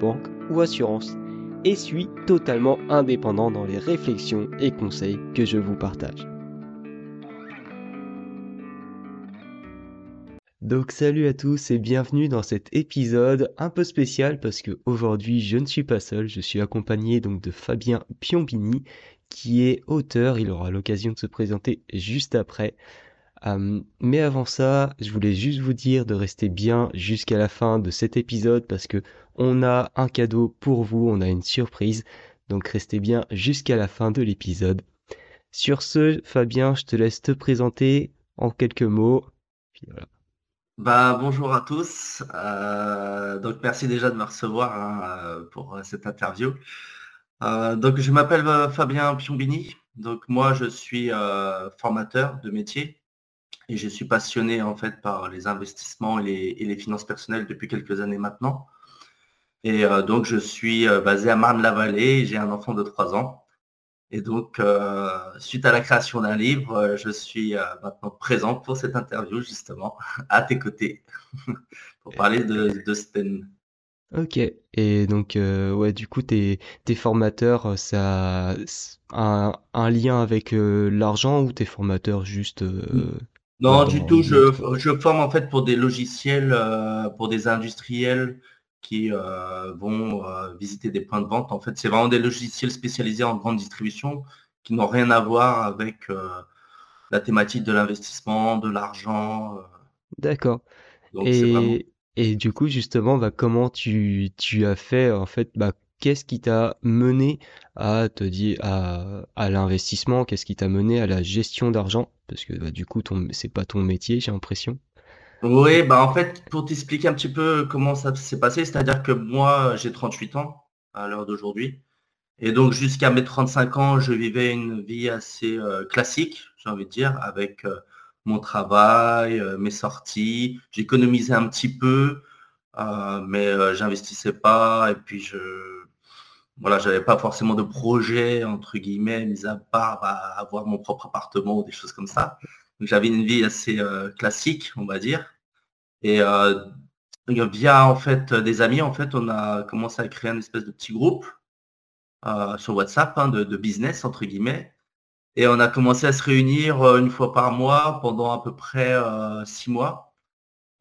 banque ou assurance, et suis totalement indépendant dans les réflexions et conseils que je vous partage. Donc salut à tous et bienvenue dans cet épisode un peu spécial parce que aujourd'hui je ne suis pas seul, je suis accompagné donc de Fabien Piombini qui est auteur, il aura l'occasion de se présenter juste après. Euh, mais avant ça, je voulais juste vous dire de rester bien jusqu'à la fin de cet épisode parce que on a un cadeau pour vous, on a une surprise. Donc restez bien jusqu'à la fin de l'épisode. Sur ce, Fabien, je te laisse te présenter en quelques mots. Bah, bonjour à tous. Euh, donc merci déjà de me recevoir hein, pour cette interview. Euh, donc je m'appelle Fabien Piombini. Donc moi je suis formateur de métier et je suis passionné en fait par les investissements et les, finances personnelles depuis quelques années maintenant. Et euh, donc je suis euh, basé à Marne-la-Vallée, j'ai un enfant de 3 ans. Et donc, euh, suite à la création d'un livre, je suis maintenant présent pour cette interview, justement, à tes côtés, pour parler de, de Sten. Ok, et donc, ouais, du coup, tes, tes formateurs, ça a un, lien avec l'argent ou tes formateurs juste non, du tout. Je, forme en fait pour des logiciels, euh, pour des industriels qui euh, vont euh, visiter des points de vente. En fait, c'est vraiment des logiciels spécialisés en grande distribution qui n'ont rien à voir avec la thématique de l'investissement, de l'argent. D'accord. Et, et du coup, justement, bah, comment tu, tu as fait en fait bah, qu'est-ce qui t'a mené à te dire à, à l'investissement? Qu'est-ce qui t'a mené à la gestion d'argent? Parce que bah, du coup, ton, c'est pas ton métier, j'ai l'impression. Oui, bah en fait, pour t'expliquer un petit peu comment ça s'est passé, c'est-à-dire que moi, j'ai 38 ans à l'heure d'aujourd'hui. Et donc, jusqu'à mes 35 ans, je vivais une vie assez euh, classique, j'ai envie de dire, avec euh, mon travail, euh, mes sorties. J'économisais un petit peu, mais j'investissais pas. Et puis, je, voilà, j'avais pas forcément de projet, entre guillemets, mis à part bah, avoir mon propre appartement ou des choses comme ça. Donc j'avais une vie assez classique, on va dire. Et euh, via en fait des amis, en fait, on a commencé à créer un espèce de petit groupe euh, sur WhatsApp hein, de, business, entre guillemets. Et on a commencé à se réunir une fois par mois pendant à peu près six mois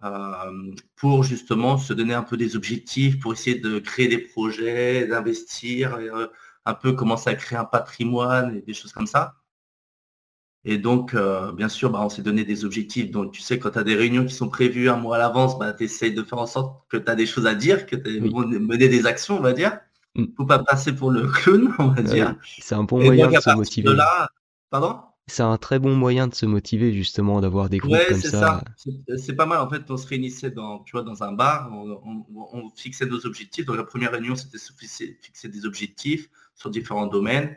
euh, pour justement se donner un peu des objectifs, pour essayer de créer des projets, d'investir, euh, un peu commencer à créer un patrimoine et des choses comme ça. Et donc, euh, bien sûr, bah, on s'est donné des objectifs. Donc, tu sais, quand tu as des réunions qui sont prévues un mois à l'avance, bah, tu essayes de faire en sorte que tu as des choses à dire, que tu oui. mener des actions, on va dire. Il mm. ne faut pas passer pour le clown, on va dire. C'est un bon moyen de se motiver. De là, pardon? C'est un très bon moyen de se motiver justement d'avoir des groupes comme ça. C'est pas mal en fait. On se réunissait dans, tu vois, dans un bar, on, fixait nos objectifs. Donc la première réunion, c'était fixer des objectifs sur différents domaines.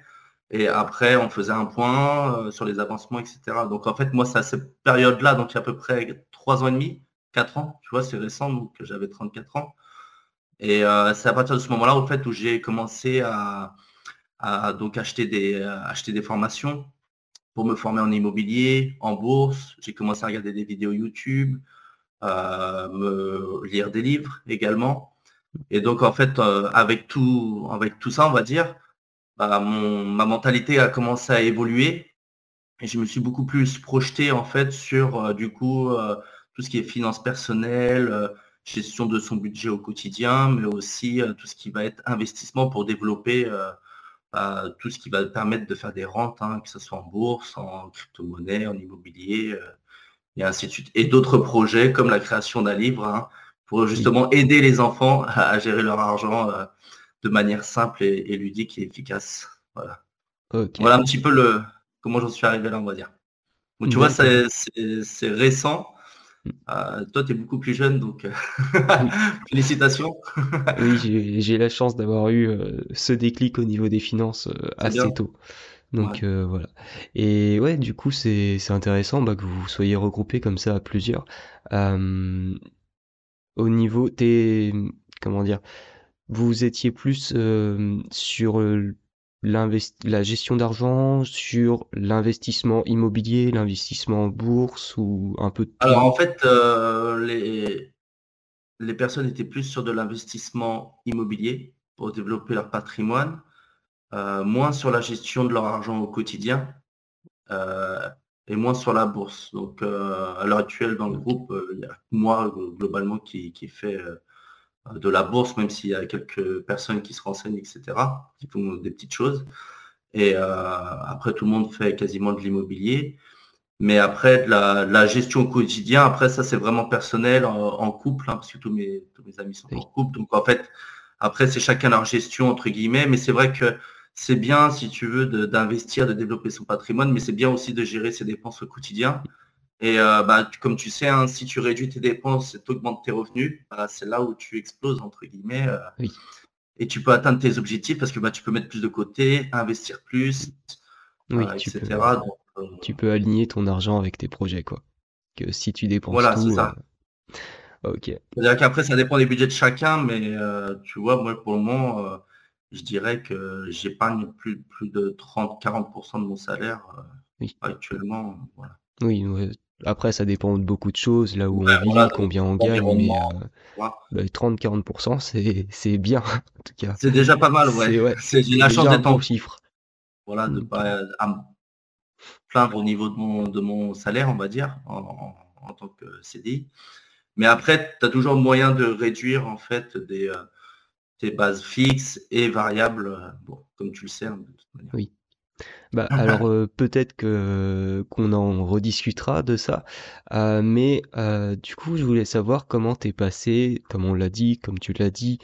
Et après, on faisait un point euh, sur les avancements, etc. Donc en fait, moi, c'est à cette période-là, donc il y a à peu près trois ans et demi, quatre ans, tu vois, c'est récent, donc j'avais 34 ans. Et euh, c'est à partir de ce moment-là, au fait, où j'ai commencé à, donc acheter des, acheter des formations pour me former en immobilier, en bourse. J'ai commencé à regarder des vidéos YouTube, euh, me lire des livres également. Et donc en fait, avec tout, avec tout ça, on va dire, bah, mon, ma mentalité a commencé à évoluer et je me suis beaucoup plus projeté en fait sur euh, du coup tout ce qui est finances personnelles, gestion de son budget au quotidien, mais aussi tout ce qui va être investissement pour développer tout ce qui va permettre de faire des rentes, hein, que ce soit en bourse, en crypto-monnaie, en immobilier, euh, et ainsi de suite. Et d'autres projets comme la création d'un livre hein, pour justement aider les enfants à, gérer leur argent euh, de manière simple et, ludique et efficace. Voilà. Voilà un petit peu le comment j'en suis arrivé là, on va dire. tu vois, c'est récent. Euh, toi, tu es beaucoup plus jeune, donc félicitations. oui, j'ai la chance d'avoir eu ce déclic au niveau des finances assez tôt. Donc voilà. Et ouais, du coup, c'est intéressant bah, que vous soyez regroupés comme ça à plusieurs. au niveau, t'es, comment dire, vous étiez plus sur la gestion d'argent, sur l'investissement immobilier, l'investissement en bourse ou un peu de Alors en fait, euh, les, les personnes étaient plus sur de l'investissement immobilier pour développer leur patrimoine, euh, moins sur la gestion de leur argent au quotidien euh, et moins sur la bourse. Donc à l'heure actuelle dans le groupe, il y a moi globalement qui, qui fait de la bourse, même s'il y a quelques personnes qui se renseignent, etc., qui font des petites choses. Et euh, après, tout le monde fait quasiment de l'immobilier. Mais après, de la, gestion au quotidien, après, ça, c'est vraiment personnel, en, couple, hein, parce que tous mes, tous mes amis sont en couple. Donc, en fait, après, c'est chacun leur gestion, entre guillemets. Mais c'est vrai que c'est bien, si tu veux, d'investir, de, développer son patrimoine, mais c'est bien aussi de gérer ses dépenses au quotidien. Et euh, bah, comme tu sais, hein, si tu réduis tes dépenses et tu augmentes tes revenus, bah, c'est là où tu exploses, entre guillemets. Euh, et tu peux atteindre tes objectifs parce que bah, tu peux mettre plus de côté, investir plus, euh, etc. Tu peux, aligner ton argent avec tes projets. quoi. Que si tu dépenses voilà, tout... Ça. ok. C'est-à-dire qu'après, ça dépend des budgets de chacun, mais tu vois, moi, pour le moment, je dirais que j'épargne plus, plus de 30-40% de mon salaire actuellement. Voilà. Oui, après, ça dépend de beaucoup de choses, là où on vit, combien on gagne, mais 30-40%, euh, bah, c'est bien, en tout cas. C'est déjà pas mal, ouais. J'ai la chance d'être en chiffre. Voilà, de ne pas euh, plaindre au niveau de mon, de mon salaire, on va dire, en, tant que CDI. Mais après, tu as toujours moyen de réduire en fait des, euh, tes bases fixes et variables, bon, comme tu le sais. Hein, de toute manière. Oui. Bah, alors euh, peut-être que qu'on en rediscutera de ça, euh, mais euh, du coup je voulais savoir comment t'es passé, comme on l'a dit, comme tu l'as dit,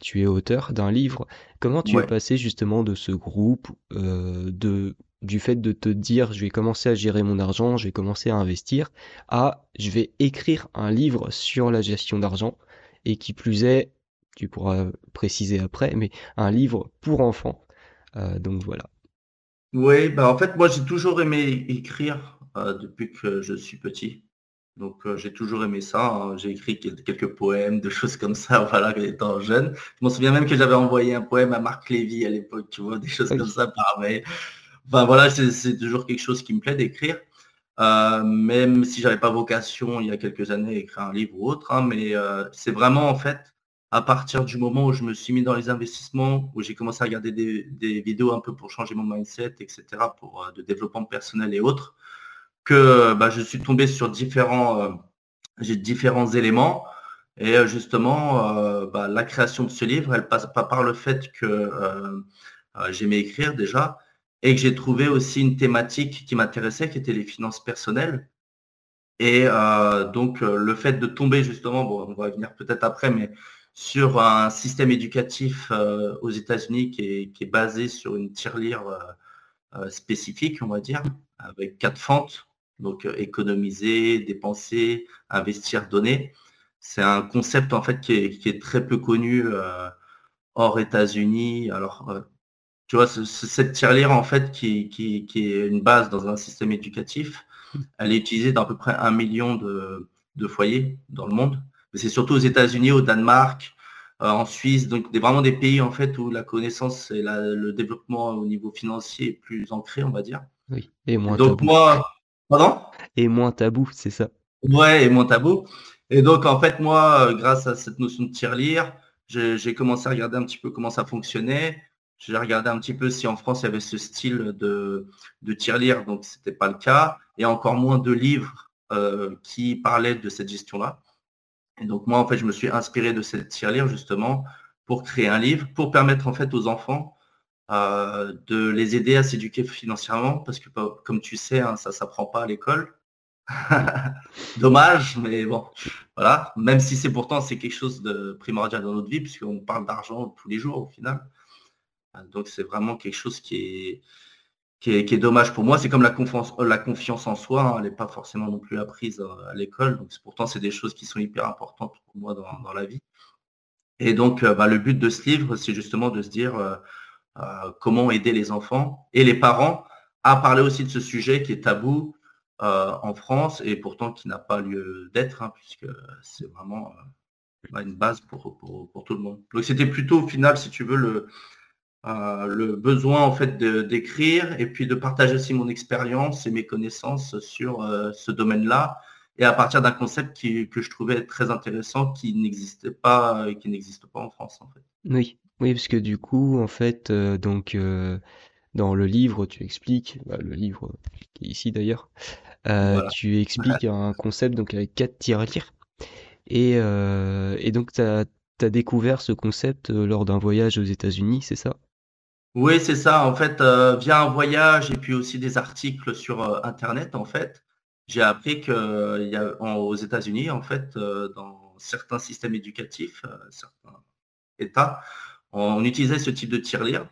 tu es auteur d'un livre. Comment tu es passé justement de ce groupe, de du fait de te dire je vais commencer à gérer mon argent, je vais commencer à investir, à je vais écrire un livre sur la gestion d'argent et qui plus est, tu pourras préciser après, mais un livre pour enfants. donc voilà. Oui, bah en fait, moi j'ai toujours aimé écrire euh, depuis que je suis petit. Donc euh, j'ai toujours aimé ça. Hein. J'ai écrit quelques poèmes, de choses comme ça, voilà, étant jeune. Je m'en souviens même que j'avais envoyé un poème à Marc Lévy à l'époque, tu vois, des choses comme ça par mail. Enfin voilà, c'est toujours quelque chose qui me plaît d'écrire. Euh, même si j'avais pas vocation il y a quelques années à écrire un livre ou autre, hein, mais c'est vraiment en fait à partir du moment où je me suis mis dans les investissements, où j'ai commencé à regarder des, vidéos un peu pour changer mon mindset, etc., pour euh, de développement personnel et autres, que bah, je suis tombé sur différents, euh, j'ai différents éléments. Et euh, justement, bah, la création de ce livre, elle passe pas par le fait que j'aimais écrire déjà, et que j'ai trouvé aussi une thématique qui m'intéressait, qui était les finances personnelles. Et donc, le fait de tomber justement, bon, on va venir peut-être après, mais sur un système éducatif euh, aux États-Unis qui est, basé sur une tirelire euh, euh, spécifique, on va dire, avec quatre fentes, donc économiser, dépenser, investir, donner. C'est un concept en fait qui est, très peu connu hors États-Unis. Alors, tu vois, cette tirelire en fait qui, est une base dans un système éducatif, elle est utilisée dans à peu près un million de foyers dans le monde c'est surtout aux États-Unis, au Danemark, euh, en Suisse, donc vraiment des pays en fait où la connaissance et le développement au niveau financier est plus ancré, on va dire. Oui, et moins donc tabou. moi, pardon? Et moins tabou, c'est ça. Ouais, et moins tabou. Et donc en fait moi, euh, grâce à cette notion de tirelire, j'ai commencé à regarder un petit peu comment ça fonctionnait. J'ai regardé un petit peu si en France il y avait ce style de, de tirelire, donc ce n'était pas le cas, et encore moins de livres euh, qui parlaient de cette gestion-là. Et donc moi, en fait, je me suis inspiré de cette tirelire justement pour créer un livre, pour permettre en fait aux enfants euh, de les aider à s'éduquer financièrement, parce que bah, comme tu sais, hein, ça ne s'apprend pas à l'école. Dommage, mais bon, voilà. Même si c'est pourtant c'est quelque chose de primordial dans notre vie, puisqu'on parle d'argent tous les jours au final. Donc c'est vraiment quelque chose qui est qui est, dommage pour moi. C'est comme la confiance, la confiance en soi, hein. elle n'est pas forcément non plus apprise à l'école. Donc pourtant, c'est des choses qui sont hyper importantes pour moi dans, la vie. Et donc, bah, le but de ce livre, c'est justement de se dire comment aider les enfants et les parents à parler aussi de ce sujet qui est tabou en France et pourtant qui n'a pas lieu d'être, hein, puisque c'est vraiment une base pour, pour, tout le monde. Donc c'était plutôt au final, si tu veux, le, euh, le besoin en fait d'écrire et puis de partager aussi mon expérience et mes connaissances sur euh, ce domaine-là. Et à partir d'un concept qui, que je trouvais très intéressant qui n'existait pas qui n'existe pas en France en fait. Oui, oui, parce que du coup, en fait, euh, donc dans le livre, tu expliques, bah, le livre qui est ici d'ailleurs, tu expliques un concept donc avec quatre tirelires et, euh, et donc, tu as, découvert ce concept euh, lors d'un voyage aux États-Unis, c'est ça? Oui, c'est ça. En fait, euh, via un voyage et puis aussi des articles sur Internet, en fait, j'ai appris qu'aux États-Unis, en fait, dans certains systèmes éducatifs, certains États, on utilisait ce type de tirelire.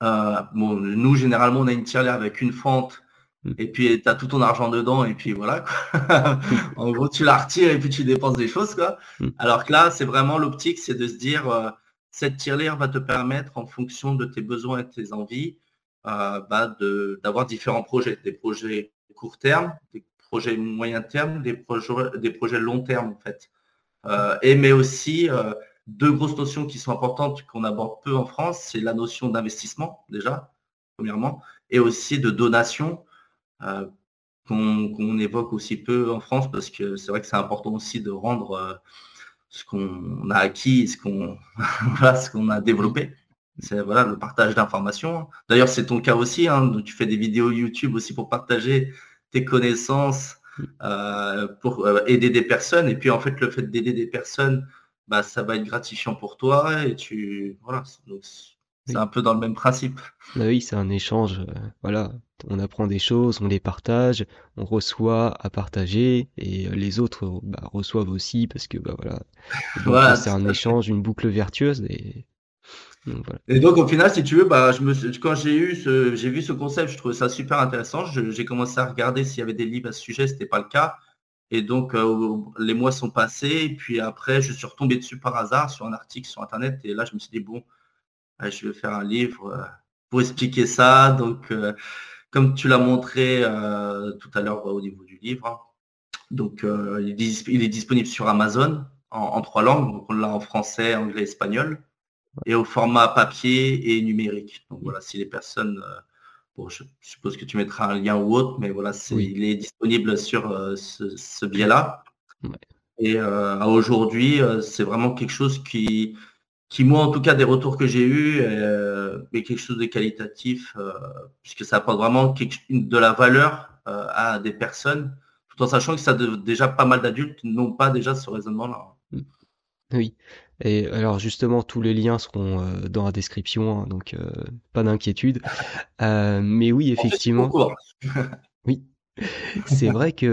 bon, nous, généralement, on a une tirelire avec une fente Mm. Et puis tu as tout ton argent dedans et puis voilà. en gros, tu la retires et puis tu dépenses des choses. Quoi. Mm. Alors que là, c'est vraiment l'optique, c'est de se dire, euh, cette tirelire va te permettre, en fonction de tes besoins et tes envies, euh, bah, d'avoir différents projets. Des projets court terme, des projets moyen terme, des projets, des projets long terme en fait. Euh, et mais aussi deux grosses notions qui sont importantes qu'on aborde peu en France, c'est la notion d'investissement déjà, premièrement, et aussi de donation euh, qu'on évoque aussi peu en France parce que c'est vrai que c'est important aussi de rendre euh, ce qu'on a acquis, ce qu'on ce qu'on a développé. C'est voilà le partage d'informations. D'ailleurs, c'est ton cas aussi. Hein, tu fais des vidéos YouTube aussi pour partager tes connaissances, euh, pour aider des personnes. Et puis en fait, le fait d'aider des personnes, bah, ça va être gratifiant pour toi. Et tu voilà. C'est un peu dans le même principe. Bah oui, c'est un échange. voilà, on apprend des choses, on les partage, on reçoit à partager et euh, les autres bah, reçoivent aussi parce que bah voilà. c'est un échange, une boucle vertueuse et donc, Et donc au final, si tu veux, bah, je me, quand j'ai eu ce, j'ai vu ce concept, je trouvais ça super intéressant. j'ai commencé à regarder s'il y avait des livres à ce sujet, c'était pas le cas. Et donc euh, les mois sont passés, et puis après, je suis retombé dessus par hasard sur un article sur internet, et là je me suis dit bon, je vais faire un livre euh, pour expliquer ça. Donc comme tu l'as montré euh, tout à l'heure au niveau du livre. Donc, euh, il, est, disponible sur Amazon en, trois langues. Donc, on l'a en français, anglais, espagnol, et au format papier et numérique. Donc voilà, si les personnes, euh, bon, je suppose que tu mettras un lien ou autre, mais voilà, il est disponible sur ce, biais-là. Et aujourd'hui, c'est vraiment quelque chose qui, qui moi en tout cas des retours que j'ai eus euh, est quelque chose de qualitatif euh, puisque ça apporte vraiment de la valeur euh, à des personnes tout en sachant que ça déjà pas mal d'adultes n'ont pas déjà ce raisonnement là. Mmh. Oui. Et alors justement, tous les liens seront dans la description, hein, donc pas d'inquiétude. mais oui, effectivement. C'est vrai qu'il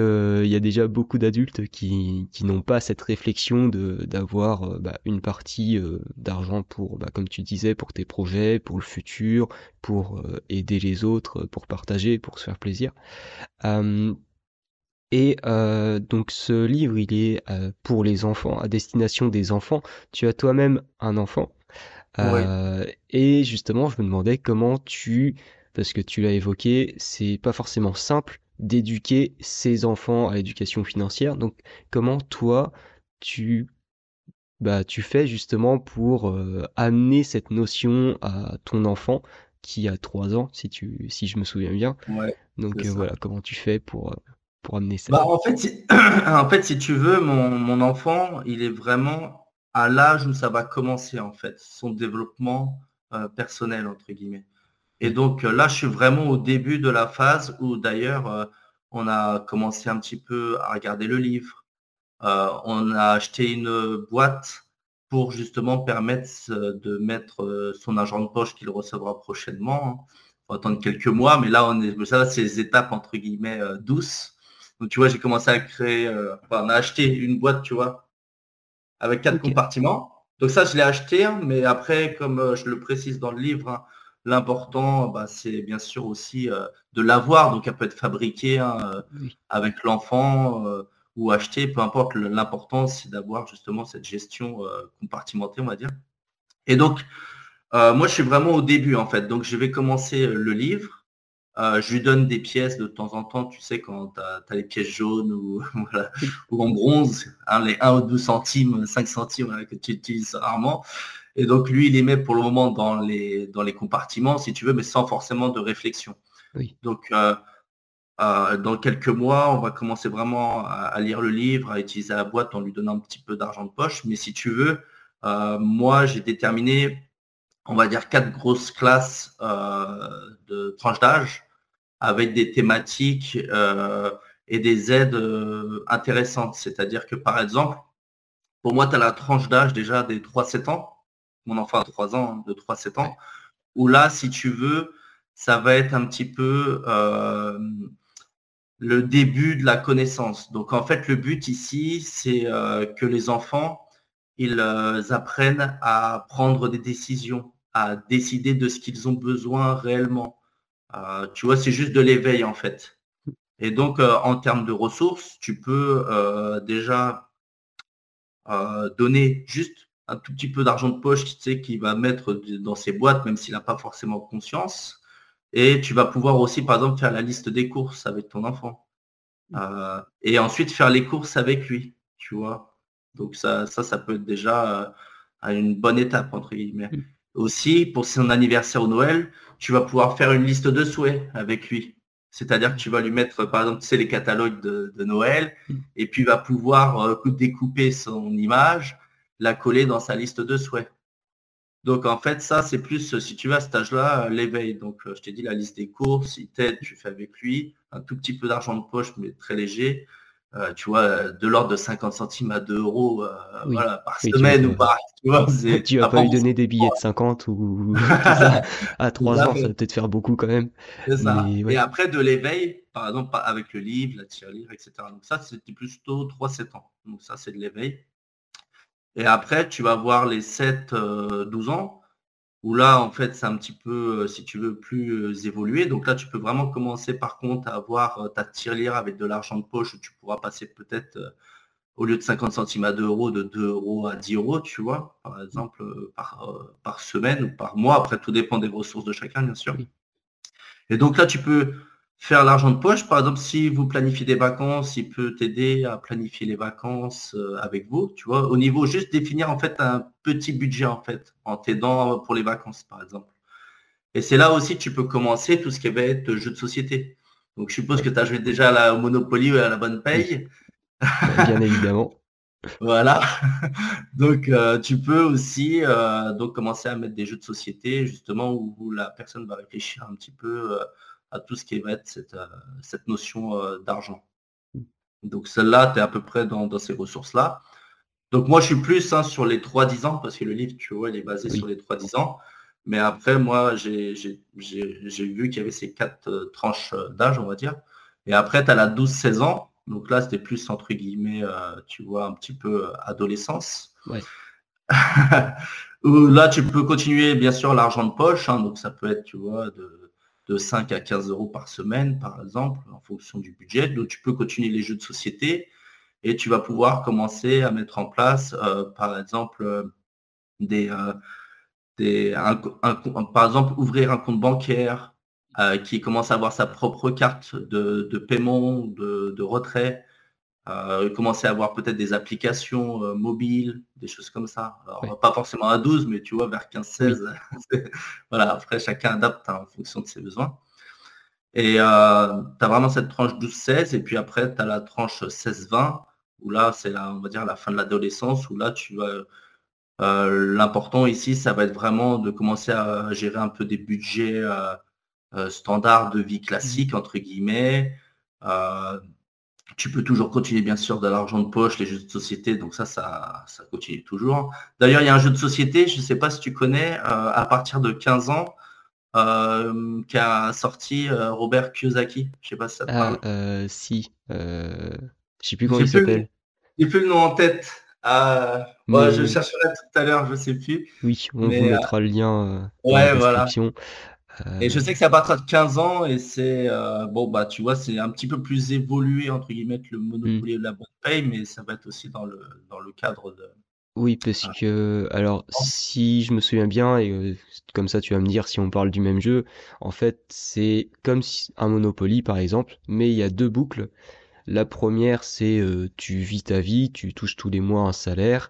y a déjà beaucoup d'adultes qui, qui n'ont pas cette réflexion de d'avoir euh, bah, une partie euh, d'argent pour, bah, comme tu disais, pour tes projets, pour le futur, pour euh, aider les autres, pour partager, pour se faire plaisir. et donc ce livre, il est pour les enfants, à destination des enfants. Tu as toi-même un enfant. Et justement, je me demandais comment tu, parce que tu l'as évoqué, c'est pas forcément simple d'éduquer ses enfants à l'éducation financière. Donc comment toi tu bah tu fais justement pour euh, amener cette notion à ton enfant qui a 3 ans si tu si je me souviens bien? Donc euh, voilà, comment tu fais pour euh, pour amener ça? Bah, en fait si, en fait si tu veux mon, mon enfant, il est vraiment à l'âge où ça va commencer en fait son développement personnel entre guillemets. Et donc là, je suis vraiment au début de la phase où d'ailleurs, euh, on a commencé un petit peu à regarder le livre. Euh, on a acheté une boîte pour justement permettre euh, de mettre son argent de poche qu'il recevra prochainement. Il faut attendre quelques mois, mais là, on est, ça, c'est les étapes entre guillemets douces. Donc, tu vois, j'ai commencé à créer, on a acheté une boîte, tu vois, avec quatre compartiments. Donc ça, je l'ai acheté, hein, mais après, comme je le précise dans le livre, hein, L'important, bah, c'est bien sûr aussi de l'avoir. Donc, elle peut être fabriquée hein, avec l'enfant ou acheté, peu importe. L'important, c'est d'avoir justement cette gestion compartimentée, on va dire. Et donc, moi, je suis vraiment au début, en fait. Donc, je vais commencer le livre. Euh, je lui donne des pièces de temps en temps, tu sais, quand tu as, les pièces jaunes ou, ou en bronze, hein, les 1 ou 2 centimes, 5 centimes que tu utilises rarement. Et donc lui, il les met pour le moment dans les, dans les compartiments, si tu veux, mais sans forcément de réflexion. Donc euh, euh, dans quelques mois, on va commencer vraiment à, lire le livre, à utiliser la boîte en lui donnant un petit peu d'argent de poche. Mais si tu veux, moi, j'ai déterminé on va dire, quatre grosses classes euh, de tranches d'âge avec des thématiques euh, et des aides euh, intéressantes. C'est-à-dire que, par exemple, pour moi, tu as la tranche d'âge déjà des 3-7 ans, mon enfant a 3 ans, hein, de 3-7 ans, où là, si tu veux, ça va être un petit peu le début de la connaissance. Donc, en fait, le but ici, c'est que les enfants ils euh, apprennent à prendre des décisions, à décider de ce qu'ils ont besoin réellement. Euh, tu vois, c'est juste de l'éveil en fait. Et donc, euh, en termes de ressources, tu peux déjà donner juste un tout petit peu d'argent de poche, tu sais, qu'il va mettre dans ses boîtes, même s'il n'a pas forcément conscience. Et tu vas pouvoir aussi, par exemple, faire la liste des courses avec ton enfant. et ensuite faire les courses avec lui, tu vois. Donc ça, ça, ça peut être déjà euh, à une bonne étape, entre guillemets. Mm. Aussi, pour son anniversaire au Noël, tu vas pouvoir faire une liste de souhaits avec lui. C'est-à-dire que tu vas lui mettre, par exemple, tu sais, les catalogues de, Noël, mm. et puis il va pouvoir euh, découper son image, la coller dans sa liste de souhaits. Donc en fait, ça, c'est plus, si tu vas à cet âge-là, l'éveil. Donc je t'ai dit la liste des courses, il t'aide, tu fais avec lui, un tout petit peu d'argent de poche, mais très léger. Euh, tu vois, de l'ordre de 50 centimes à 2 euros euh, voilà, par semaine ou par. Tu vois, tu vas pas lui donner des billets de 50 ou à 3 ans, ça va peut-être faire beaucoup quand même. Ça. Et après, de l'éveil, par exemple, avec le livre, la tirelire, etc. Donc ça, c'était plutôt 3-7 ans. Donc ça, c'est de l'éveil. Et après, tu vas voir les 7-12 euh, ans où là, en fait, c'est un petit peu, euh, si tu veux, plus euh, évolué. Donc là, tu peux vraiment commencer par contre à avoir ta tirelire avec de l'argent de poche où tu pourras passer peut-être au lieu de 50 centimes à 2 euros, de 2 euros à 10 euros, tu vois, par exemple, par, par semaine ou par mois. Après, tout dépend des ressources de chacun, bien sûr. Et donc là, tu peux faire l'argent de poche. Par exemple, si vous planifiez des vacances, il peut t'aider à planifier les vacances euh, avec vous, tu vois, au niveau juste définir en fait un petit budget en fait, en t'aidant pour les vacances par exemple. Et c'est là aussi que tu peux commencer tout ce qui va être jeu de société. Donc je suppose que tu as joué déjà à la Monopoly ou à la bonne paye. Bien évidemment. voilà. donc euh, tu peux aussi euh, donc commencer à mettre des jeux de société justement où, la personne va réfléchir un petit peu à tout ce qui va être cette, euh, cette notion euh, d'argent. Donc celle-là, tu es à peu près dans, ces ressources-là. Donc moi, je suis plus hein, sur les 3-10 ans, parce que le livre, tu vois, il est basé sur les 3-10 ans. Mais après, moi, j'ai vu qu'il y avait ces quatre euh, tranches d'âge, on va dire. Et après, tu as la 12-16 ans. Donc là, c'était plus, entre guillemets, tu vois, un petit peu adolescence. Ouais. là, tu peux continuer, bien sûr, l'argent de poche. Hein. donc ça peut être, tu vois, de de 5 à 15 euros par semaine, par exemple, en fonction du budget. Donc, tu peux continuer les jeux de société et tu vas pouvoir commencer à mettre en place, euh, par exemple, euh, des, euh, des par exemple, ouvrir un compte bancaire qui commence à avoir sa propre carte de, paiement, de, de retrait, euh, commencer à avoir peut-être des applications euh, mobiles, des choses comme ça. Pas forcément à 12, mais tu vois, vers 15-16. voilà, après, chacun adapte hein, en fonction de ses besoins. Et euh, tu as vraiment cette tranche 12-16, et puis après, tu as la tranche 16-20, où là, c'est la, on va dire la fin de l'adolescence, où là, tu vas. L'important ici, ça va être vraiment de commencer à gérer un peu des budgets standards de vie classique, mmh. entre guillemets tu peux toujours continuer, bien sûr, de l'argent de poche, les jeux de société, donc ça, ça, ça continue toujours. D'ailleurs, il y a un jeu de société, je ne sais pas si tu connais, euh, à partir de 15 ans, euh, qui a sorti euh, Robert Kiyosaki. Je ne sais pas si ça te ah, parle. si. je ne sais plus comment il s'appelle. J'ai plus le nom en tête. je chercherai tout à l'heure, je ne sais plus. Oui, on vous mettra le lien ouais, dans la description. Et je sais que c'est à partir de 15 ans et c'est bon bah tu vois c'est un petit peu plus évolué entre guillemets que le Monopoly mmh. de la bonne paye, mais ça va être aussi dans le dans le cadre de oui, parce ah. que alors si je me souviens bien et comme ça tu vas me dire si on parle du même jeu, en fait, c'est comme un Monopoly par exemple, mais il y a deux boucles. La première, c'est tu vis ta vie, tu touches tous les mois un salaire,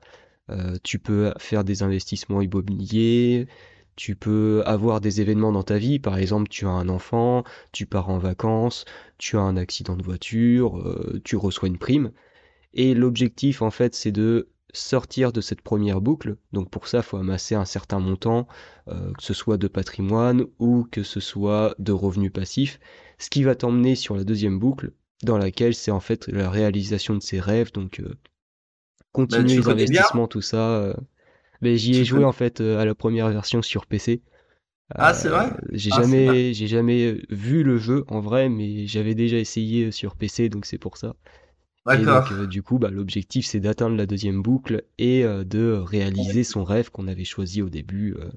tu peux faire des investissements immobiliers, tu peux avoir des événements dans ta vie, par exemple, tu as un enfant, tu pars en vacances, tu as un accident de voiture, tu reçois une prime. Et l'objectif, en fait, c'est de sortir de cette première boucle. Donc pour ça, il faut amasser un certain montant, euh, que ce soit de patrimoine ou que ce soit de revenus passifs, ce qui va t'emmener sur la deuxième boucle, dans laquelle c'est en fait la réalisation de ses rêves, donc euh, continuer bah, les investissements, tout ça. Euh. Mais j'y ai joué en fait à la première version sur PC. Ah c'est vrai? J'ai ah, jamais, j'ai jamais vu le jeu en vrai, mais j'avais déjà essayé sur PC, donc c'est pour ça. Et donc, euh, du coup, bah, l'objectif, c'est d'atteindre la deuxième boucle et euh, de réaliser son rêve qu'on avait choisi au début. Euh,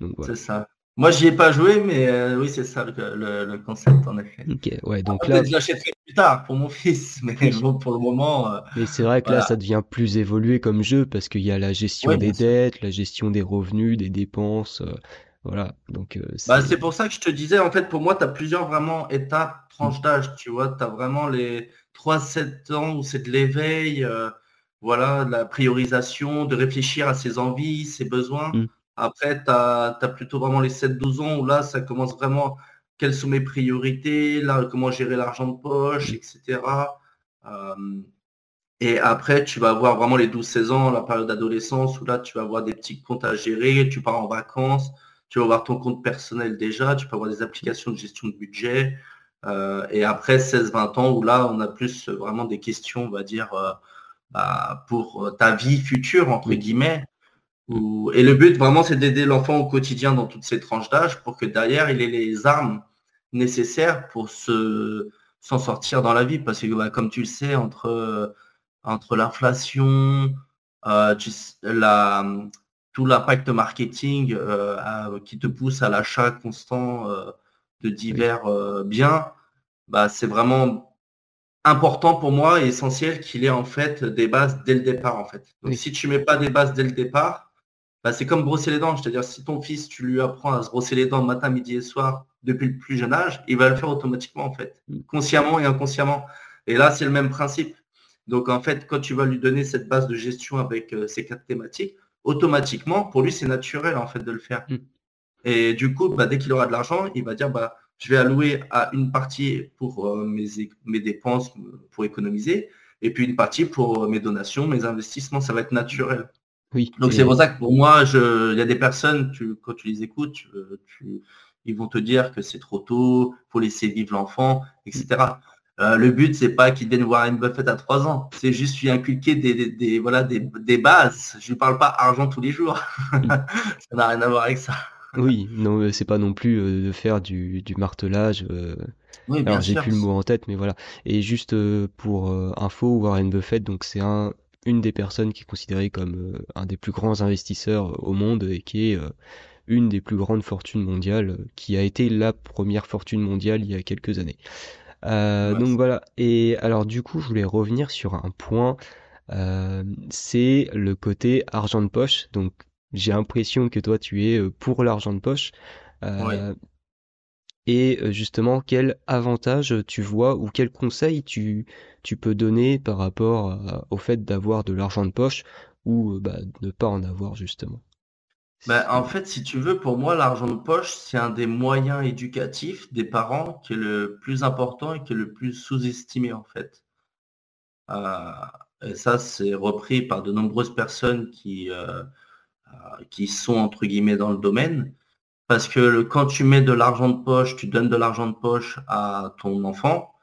donc, voilà. C'est ça. Moi, j'y ai pas joué, mais oui, c'est ça le, concept, en effet. Ok, ouais, donc là. Je l'achèterai plus tard pour mon fils, mais bon, pour le moment. mais c'est vrai que là, ça devient plus évolué comme jeu parce qu'il y a la gestion des dettes, la gestion des revenus, des dépenses. Voilà, donc bah, c'est pour ça que je te disais, en fait, pour moi, tu as plusieurs vraiment étapes, tranches d'âge, tu vois, tu as vraiment les, 3-7 ans où c'est de l'éveil, euh, voilà, de la priorisation, de réfléchir à ses envies, ses besoins. Mm. Après, tu as, plutôt vraiment les 7-12 ans où là, ça commence vraiment, quelles sont mes priorités, là, comment gérer l'argent de poche, etc. Euh, et après, tu vas avoir vraiment les 12-16 ans, la période d'adolescence, où là, tu vas avoir des petits comptes à gérer, tu pars en vacances, tu vas avoir ton compte personnel déjà, tu peux avoir des applications de gestion de budget, euh, et après 16-20 ans, où là, on a plus vraiment des questions, on va dire, euh, bah, pour ta vie future, entre guillemets. Et le but, vraiment, c'est d'aider l'enfant au quotidien dans toutes ces tranches d'âge pour que derrière, il ait les armes nécessaires pour se s'en sortir dans la vie. Parce que, bah, comme tu le sais, entre, entre l'inflation, euh, la, tout l'impact marketing qui te pousse à l'achat constant de divers euh, biens, bah, c'est vraiment important pour moi et essentiel qu'il ait en fait des bases dès le départ en fait. Donc si tu mets pas des bases dès le départ, bah, c'est comme brosser les dents. C'est-à-dire si ton fils, tu lui apprends à se brosser les dents matin, midi et soir depuis le plus jeune âge, il va le faire automatiquement en fait, mm. consciemment et inconsciemment. Et là, c'est le même principe. Donc en fait, quand tu vas lui donner cette base de gestion avec euh, ces quatre thématiques, automatiquement, pour lui, c'est naturel en fait de le faire. Mm. Et du coup, bah, dès qu'il aura de l'argent, il va dire bah, je vais allouer à une partie pour euh, mes, mes, dépenses pour économiser, et puis une partie pour mes donations, mes investissements. Ça va être naturel. Oui. Donc c'est pour ça que pour moi, il y a des personnes, tu, quand tu les écoutes, ils vont te dire que c'est trop tôt, faut laisser vivre l'enfant, etc. Euh, le but, c'est pas qu'il vienne voir une Buffett à 3 ans. C'est juste lui inculquer des, voilà, des, bases. Je ne parle pas argent tous les jours. ça n'a rien à voir avec ça. Oui, non, c'est pas non plus euh, de faire du, du martelage. Euh. Alors j'ai plus le mot en tête, mais voilà. Et juste euh, pour info, Warren Buffett, donc c'est un, une des personnes qui est considérée comme un des plus grands investisseurs au monde et qui est une des plus grandes fortunes mondiales, qui a été la première fortune mondiale il y a quelques années. donc voilà. Et alors du coup, je voulais revenir sur un point. c'est le côté argent de poche. Donc j'ai l'impression que toi, tu es euh, pour l'argent de poche. Euh, et euh, justement, quel avantage tu vois ou quel conseil tu, peux donner par rapport au fait d'avoir de l'argent de poche ou bah, de ne pas en avoir justement? Bah, en fait, si tu veux, pour moi, l'argent de poche, c'est un des moyens éducatifs des parents qui est le plus important et qui est le plus sous-estimé en fait. et ça, c'est repris par de nombreuses personnes qui sont entre guillemets dans le domaine. Parce que quand tu mets de l'argent de poche, tu donnes de l'argent de poche à ton enfant,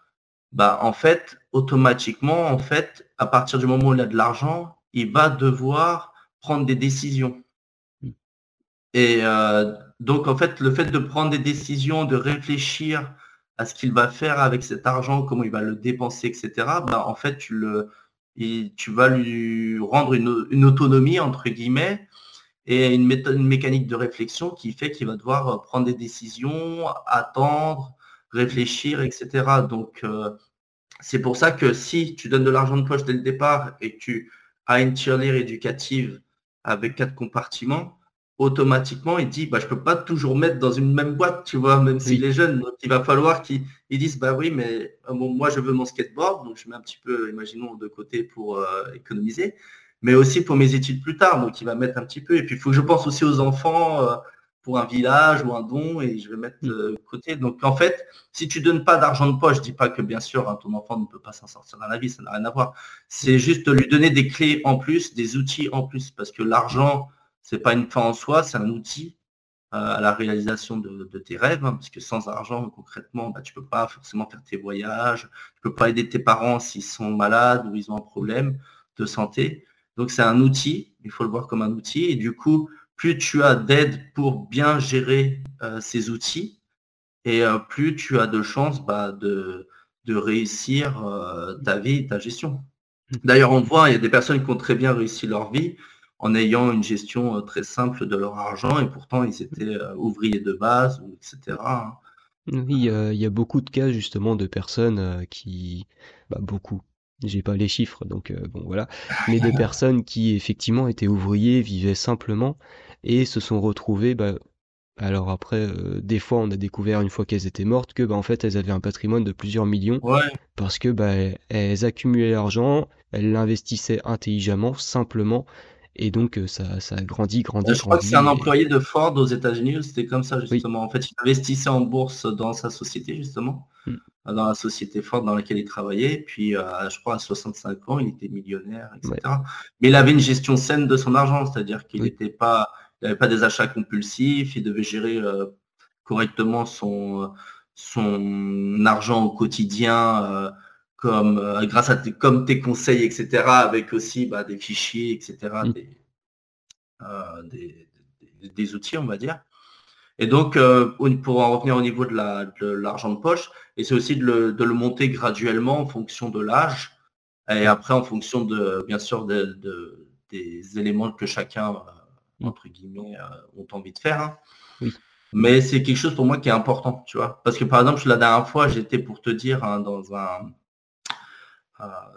bah en fait, automatiquement, en fait, à partir du moment où il a de l'argent, il va devoir prendre des décisions. Hmm. Et euh, donc, en fait, le fait de prendre des décisions, de réfléchir à ce qu'il va faire avec cet argent, comment il va le dépenser, etc., bah, en fait, tu, le, tu vas lui rendre une, une autonomie, entre guillemets, et une, méthode, une mécanique de réflexion qui fait qu'il va devoir euh, prendre des décisions, attendre, réfléchir, etc. Donc, euh, c'est pour ça que si tu donnes de l'argent de poche dès le départ et que tu as une tirelire éducative avec quatre compartiments, automatiquement, il dit, bah, je peux pas toujours mettre dans une même boîte, tu vois, même s'il est jeune. Donc, il va falloir qu'ils disent, bah oui, mais euh, moi, je veux mon skateboard, donc je mets un petit peu, imaginons, de côté pour économiser mais aussi pour mes études plus tard. Donc, il va mettre un petit peu. Et puis, il faut que je pense aussi aux enfants euh, pour un village ou un don et je vais mettre de mm. côté. Donc, en fait, si tu donnes pas d'argent de poche, je dis pas que bien sûr, hein, ton enfant ne peut pas s'en sortir dans la vie, ça n'a rien à voir. C'est juste lui donner des clés en plus, des outils en plus, parce que l'argent, c'est pas une fin en soi, c'est un outil euh, à la réalisation de, tes rêves, hein, parce que sans argent, concrètement, bah, tu peux pas forcément faire tes voyages, tu peux pas aider tes parents s'ils sont malades ou ils ont un problème de santé. Donc c'est un outil, il faut le voir comme un outil. Et du coup, plus tu as d'aide pour bien gérer euh, ces outils, et euh, plus tu as de chances bah, de, réussir euh, ta vie, ta gestion. D'ailleurs, on voit, il y a des personnes qui ont très bien réussi leur vie en ayant une gestion très simple de leur argent, et pourtant ils étaient ouvriers de base, etc. Hein. Oui, il y, a, beaucoup de cas justement de personnes qui, bah, beaucoup, j'ai pas les chiffres, donc euh, bon voilà, mais des personnes qui effectivement étaient ouvriers, vivaient simplement et se sont retrouvées, bah, alors après, euh, des fois on a découvert une fois qu'elles étaient mortes que bah, en fait elles avaient un patrimoine de plusieurs millions parce que bah, elles accumulaient l'argent, elles l'investissaient intelligemment, simplement, et donc euh, ça, ça a grandi, grandi, Je crois que c'est un employé de Ford aux États-Unis, c'était comme ça justement. En fait, il investissait en bourse dans sa société justement. Mmh dans la société forte dans laquelle il travaillait. Puis, euh, je crois, à 65 ans, il était millionnaire, etc. Mais il avait une gestion saine de son argent, c'est-à-dire qu'il n'était pas, il n'avait pas des achats compulsifs, il devait gérer euh, correctement son, son argent au quotidien, euh, comme grâce à tes, comme tes conseils, etc. Avec aussi bah, des fichiers, etc. Mm. des, outils, on va dire. Et donc, euh, pour en revenir au niveau de l'argent de, poche, et c'est aussi de le, monter graduellement en fonction de l'âge, et après en fonction de, bien sûr, des éléments que chacun, euh, entre guillemets, euh, ont envie de faire. Hein. Mais c'est quelque chose pour moi qui est important, tu vois. Parce que par exemple, la dernière fois, j'étais pour te dire hein, dans, un,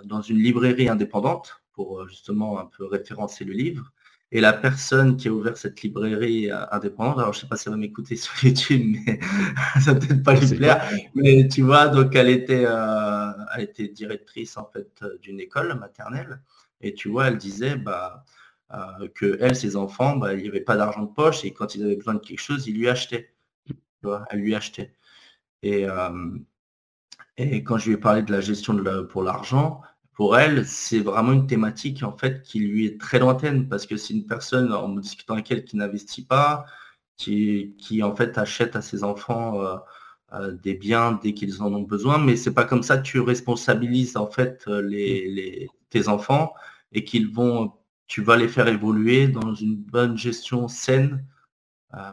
dans une librairie indépendante, pour justement un peu référencer le livre. Et la personne qui a ouvert cette librairie euh, indépendante, alors je sais pas si elle va m'écouter sur YouTube, mais ça peut-être pas lui plaire. Mais tu vois, donc elle était, euh, elle était directrice en fait euh, d'une école maternelle. Et tu vois, elle disait bah, que elle, ses enfants, bah, il n'y avait pas d'argent de poche et quand ils avaient besoin de quelque chose, ils lui achetaient. Tu vois, elle lui achetait. Et, et quand je lui ai parlé de la gestion de pour l'argent, pour elle, c'est vraiment une thématique en fait qui lui est très lointaine parce que c'est une personne en discutant avec elle qui n'investit pas, qui, qui, en fait achète à ses enfants euh, euh, des biens dès qu'ils en ont besoin, mais c'est pas comme ça que tu responsabilises en fait euh, les, tes enfants et qu'ils vont, tu vas les faire évoluer dans une bonne gestion saine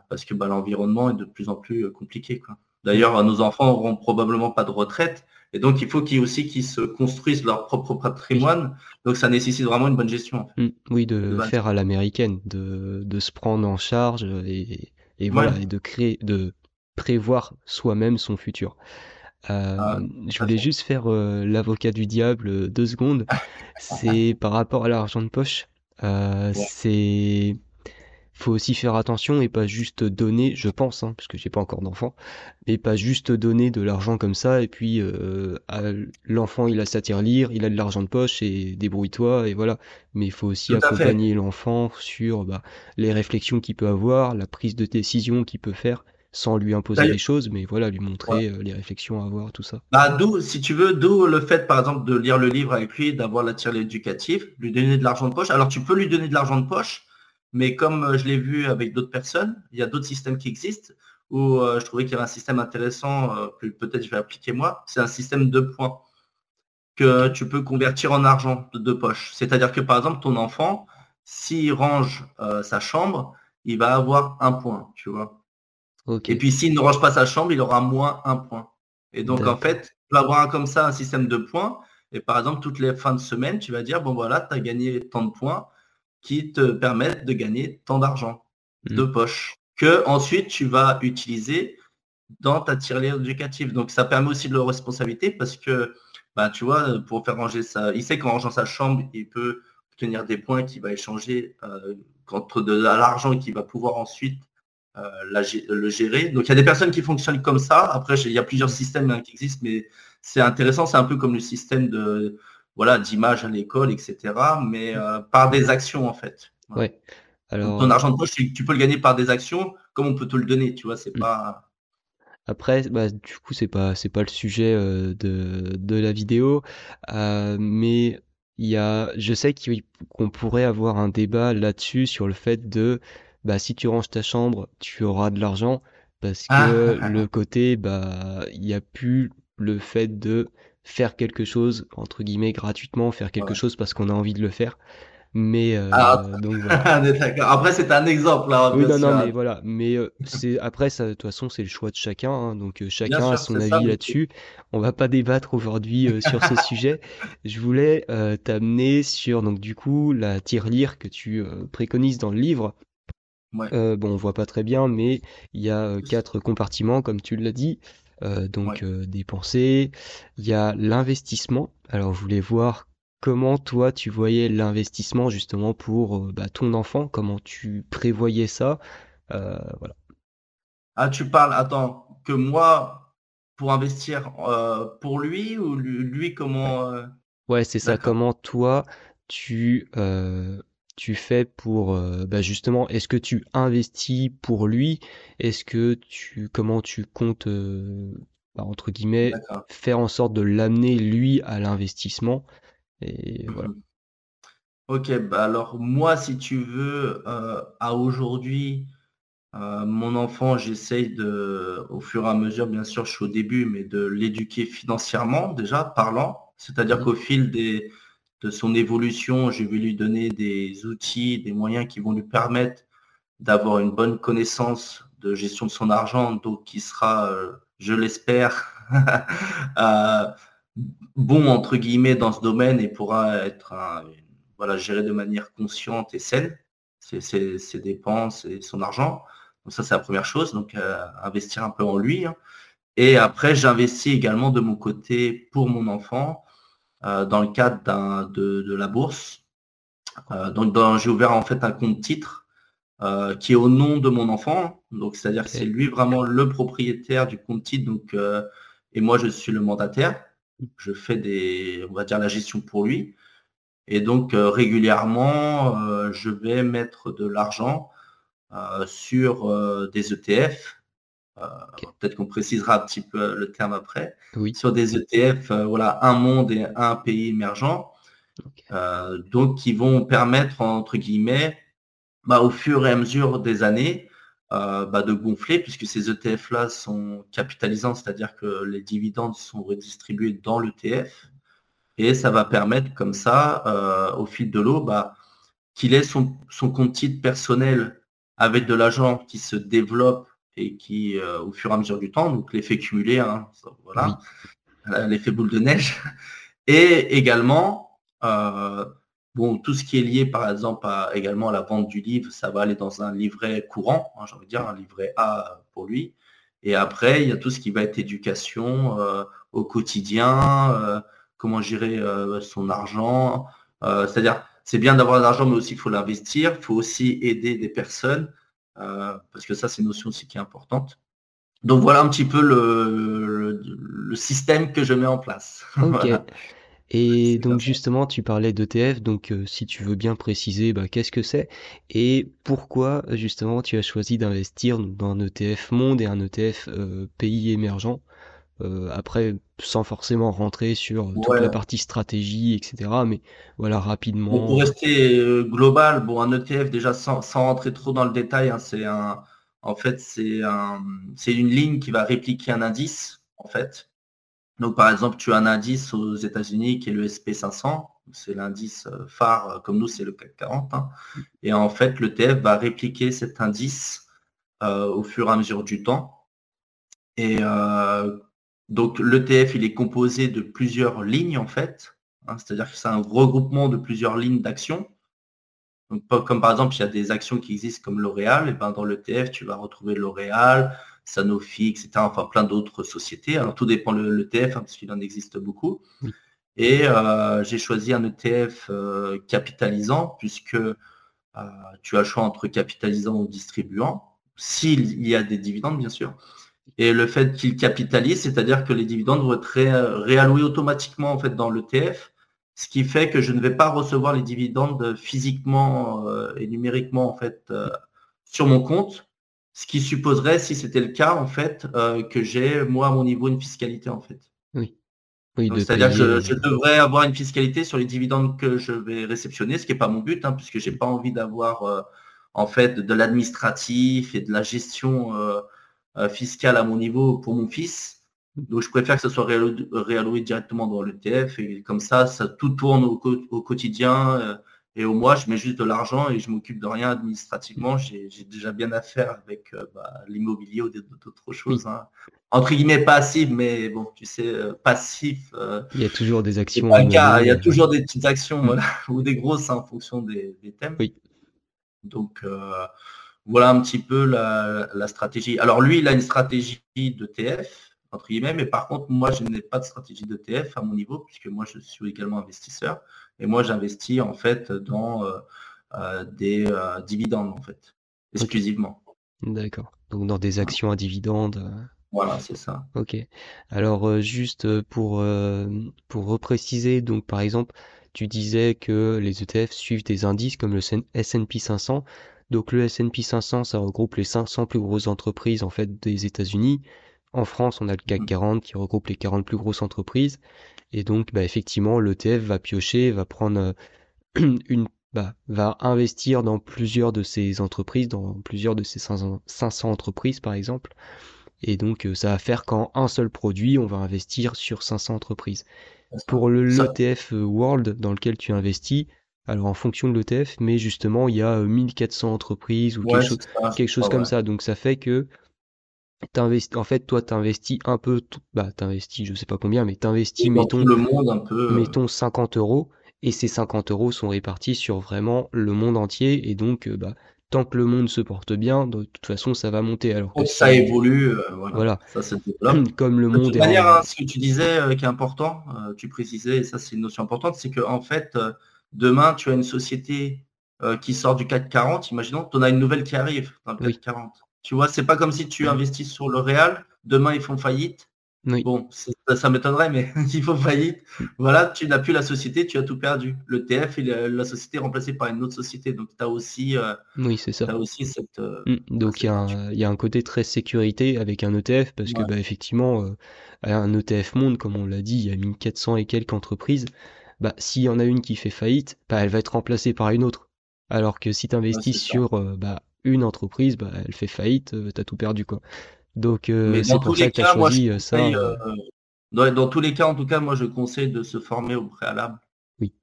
parce que bah, l'environnement est de plus en plus compliqué. D'ailleurs, nos enfants n'auront probablement pas de retraite et donc, il faut qu'ils aussi qu'ils se construisent leur propre patrimoine. Donc, ça nécessite vraiment une bonne gestion. Mm. oui, de, faire à l'américaine, de, de, se prendre en charge et, et voilà, et de créer, de prévoir soi-même son futur. Euh, ah, je voulais juste faire euh, l'avocat du diable euh, deux secondes. C'est par rapport à l'argent de poche. C'est faut aussi faire attention et pas juste donner, je pense, hein, parce que j'ai pas encore d'enfant, mais pas juste donner de l'argent comme ça et puis euh, l'enfant il a sa lire, il a de l'argent de poche et débrouille-toi et voilà. Mais il faut aussi accompagner l'enfant sur bah, les réflexions qu'il peut avoir, la prise de décision qu'il peut faire sans lui imposer les choses, mais voilà, lui montrer euh, les réflexions à avoir, tout ça. Bah, d'où, si tu veux, d'où le fait, par exemple, de lire le livre avec lui, d'avoir la tire éducative, lui donner de l'argent de poche. Alors, tu peux lui donner de l'argent de poche, mais comme euh, je l'ai vu avec d'autres personnes, il y a d'autres systèmes qui existent où euh, je trouvais qu'il y avait un système intéressant euh, que peut-être je vais appliquer moi. C'est un système de points que tu peux convertir en argent de, poche. C'est-à-dire que par exemple, ton enfant, s'il range sa chambre, il va avoir un point, tu vois. Et puis s'il ne range pas sa chambre, il aura moins un point. Et donc en fait, tu vas avoir comme ça un système de points. Et par exemple, toutes les fins de semaine, tu vas dire, bon voilà, tu as gagné tant de points qui te permettent de gagner tant d'argent mmh. de poche que ensuite tu vas utiliser dans ta tirelire éducative. Donc ça permet aussi de leur responsabilité parce que bah, tu vois, pour faire ranger ça, il sait qu'en rangeant sa chambre, il peut obtenir des points qu'il va échanger euh, contre de l'argent qu'il va pouvoir ensuite euh, le gérer. Donc il y a des personnes qui fonctionnent comme ça. Après, il y a plusieurs systèmes hein, qui existent, mais c'est intéressant. C'est un peu comme le système de voilà d'image à l'école, etc. Mais euh, par des actions en fait. Ouais. Alors... ton argent de poche, tu, peux le gagner par des actions, comme on peut te le donner. Tu vois, c'est mmh. pas. Après, bah, du coup, c'est pas c'est pas le sujet euh, de, de la vidéo, mais il y a, je sais qu'on pourrait avoir un débat là-dessus sur le fait de bah, si tu ranges ta chambre, tu auras de l'argent parce ah, que ah, le côté, bah, il n'y a plus le fait de faire quelque chose, entre guillemets, gratuitement, faire quelque chose parce qu'on a envie de le faire. Mais euh, donc Après, c'est un exemple. Oui, non, non, mais voilà. Mais euh, c'est après, ça, de toute façon, c'est le choix de chacun. Hein, donc euh, chacun a son avis là-dessus. On va pas débattre aujourd'hui sur ce sujet. Je voulais t'amener sur donc du coup la tirelire que tu préconises dans le livre. Euh, bon, on voit pas très bien, mais il y a euh, quatre compartiments, comme tu l'as dit. Euh, donc dépenser. Il y a l'investissement. Alors je voulais voir comment toi tu voyais l'investissement justement pour bah, ton enfant, comment tu prévoyais ça? voilà. Ah, tu parles, attends, que moi, pour investir pour lui ou lui, comment... Ouais, c'est ça, comment toi tu tu fais pour euh, bah, justement est-ce que tu investis pour lui? Est-ce que tu comment tu comptes euh, bah, entre guillemets faire en sorte de l'amener lui à l'investissement? Et voilà. mmh ok bah alors moi si tu veux euh, à aujourd'hui mon enfant j'essaye de au fur et à mesure bien sûr je suis au début mais de l'éduquer financièrement déjà parlant. C'est-à-dire mmh qu'au fil des de son évolution, je vais lui donner des outils, des moyens qui vont lui permettre d'avoir une bonne connaissance de gestion de son argent, donc qui sera, euh, je l'espère, euh, bon entre guillemets dans ce domaine et pourra être voilà, géré de manière consciente et saine ses, dépenses et son argent. Donc ça c'est la première chose, donc euh, investir un peu en lui. Hein. Et après j'investis également de mon côté pour mon enfant dans le cadre de, la bourse. Euh, donc j'ai ouvert en fait un compte titre euh, qui est au nom de mon enfant. Donc c'est-à-dire que c'est lui vraiment le propriétaire du compte titre. Donc et moi je suis le mandataire. Je fais des, on va dire la gestion pour lui. Et donc régulièrement, je vais mettre de l'argent sur des ETF euh, peut-être qu'on précisera un petit peu le terme après. Sur des ETF, euh, voilà, un monde et un pays émergent. Euh, donc, qui vont permettre, entre guillemets, bah, au fur et à mesure des années, bah, de gonfler, puisque ces ETF-là sont capitalisants, c'est-à-dire que les dividendes sont redistribués dans l'ETF. Et ça va permettre comme ça, au fil de l'eau, bah, qu'il ait son, son compte titre personnel avec de l'argent qui se développe et qui, euh, au fur et à mesure du temps, donc l'effet cumulé, hein, voilà, euh, l'effet boule de neige, et également, euh, bon, tout ce qui est lié, par exemple, à, également à la vente du livre, ça va aller dans un livret courant, hein, j'ai envie de dire, un livret A pour lui. Et après, il y a tout ce qui va être éducation au quotidien, comment gérer son argent. C'est-à-dire, c'est bien d'avoir de l'argent, mais aussi il faut l'investir. Il faut aussi aider des personnes. Euh, parce que ça, c'est une notion aussi qui est importante. Donc voilà un petit peu le, le, système que je mets en place. Ok. Et donc justement, tu parlais d'ETF, donc euh, si tu veux bien préciser, bah, qu'est-ce que c'est et pourquoi justement tu as choisi d'investir dans un ETF monde et un ETF euh, pays émergent après, sans forcément rentrer sur toute la partie stratégie, etc. Mais voilà, rapidement. pour rester euh, global, bon, un ETF, déjà sans, rentrer trop dans le détail, hein, c'est un, en fait, c'est un, c'est une ligne qui va répliquer un indice, en fait. Donc, par exemple, tu as un indice aux États-Unis qui est le SP500, c'est l'indice euh, phare, comme nous, c'est le CAC 40. Hein. Et en fait, l'ETF va répliquer cet indice au fur et à mesure du temps. Et donc l'ETF, il est composé de plusieurs lignes en fait. Hein, c'est-à-dire que c'est un regroupement de plusieurs lignes d'action. Donc, comme par exemple, il y a des actions qui existent comme L'Oréal, et ben dans l'ETF, tu vas retrouver L'Oréal, Sanofi, etc. Enfin, plein d'autres sociétés. Alors, tout dépend de l'ETF, hein, parce qu'il en existe beaucoup. Et euh, j'ai choisi un ETF euh, capitalisant, puisque euh, tu as le choix entre capitalisant ou distribuant, s'il y a des dividendes, bien sûr. Et le fait qu'il capitalise, c'est-à-dire que les dividendes vont être réalloués automatiquement en fait, dans l'ETF, ce qui fait que je ne vais pas recevoir les dividendes physiquement et numériquement en fait, sur mon compte, ce qui supposerait, si c'était le cas, en fait, que j'ai, moi, à mon niveau, une fiscalité, en fait. Oui. C'est-à-dire que je, devrais avoir une fiscalité sur les dividendes que je vais réceptionner, ce qui n'est pas mon but, hein, puisque je n'ai pas envie d'avoir euh, en fait de l'administratif et de la gestion euh, euh, fiscale à mon niveau pour mon fils. Donc je préfère que ce soit réalloué, directement dans l'ETF et comme ça, ça tout tourne au, au quotidien et au mois, je mets juste de l'argent et je m'occupe de rien administrativement. J'ai déjà bien à faire avec bah, l'immobilier ou d'autres choses. Hein entre guillemets passif, mais bon, tu sais, euh, passif. Euh, il y a toujours des actions. il y a toujours des petites actions mm. ou des grosses hein, en fonction des, thèmes. Oui. Donc euh, voilà un petit peu la, stratégie. Alors lui, il a une stratégie de TF, entre guillemets, mais par contre, moi, je n'ai pas de stratégie de TF à mon niveau, puisque moi, je suis également investisseur. Et moi, j'investis en fait dans des dividendes, en fait, exclusivement. D'accord. Donc dans des actions à dividendes. Voilà, c'est ça. Ok. Alors euh, juste euh, pour, euh, pour repréciser, donc par exemple, tu disais que les ETF suivent des indices comme le S&P 500. Donc le S&P 500, ça regroupe les 500 plus grosses entreprises en fait des États-Unis. En France, on a le CAC 40 mmh. qui regroupe les 40 plus grosses entreprises. Et donc, bah, effectivement, l'ETF va piocher, va prendre une, bah, va investir dans plusieurs de ces entreprises, dans plusieurs de ces 500 entreprises, par exemple. Et donc, euh, ça va faire qu'en un seul produit, on va investir sur 500 entreprises. Pour le l'ETF euh, World dans lequel tu investis, alors en fonction de l'ETF, mais justement, il y a 1400 euh, entreprises ou quelque chose, quelque chose comme ça. Donc, ça fait que en fait, toi, tu investis un peu, bah, tu investis, je sais pas combien, mais tu investis, mettons, le monde un peu. mettons 50 euros, et ces 50 euros sont répartis sur vraiment le monde entier, et donc, bah, tant que le monde se porte bien, de toute façon, ça va monter. Alors que ça évolue, euh, voilà. Ça, Comme le monde. De toute manière, hein, ce que tu disais euh, qui est important, euh, tu précisais, et ça c'est une notion importante, c'est que en fait, demain, tu as une société qui sort du CAC 40, imaginons, tu en as une nouvelle qui arrive dans le CAC 40. Tu vois, c'est pas comme si tu investis sur le Real, demain ils font faillite, Bon, ça, m'étonnerait, mais s'il faut faillite, voilà, tu n'as plus la société, tu as tout perdu. Le TF et la, société est remplacée par une autre société. Donc tu as aussi, euh, oui, c'est ça. aussi cette. Euh, mm, donc il y, a un côté très sécurité avec un ETF parce que bah, effectivement, euh, un ETF monde, comme on l'a dit, il y a 1400 et quelques entreprises. Bah, s'il y en a une qui fait faillite, bah, elle va être remplacée par une autre. Alors que si tu investis sur bah, une entreprise, bah, elle fait faillite, tu as tout perdu. quoi. Donc euh, c'est pour ça que tu as choisi euh, ça. Euh, dans, tous les cas, en tout cas, moi je conseille de se former au préalable. Oui.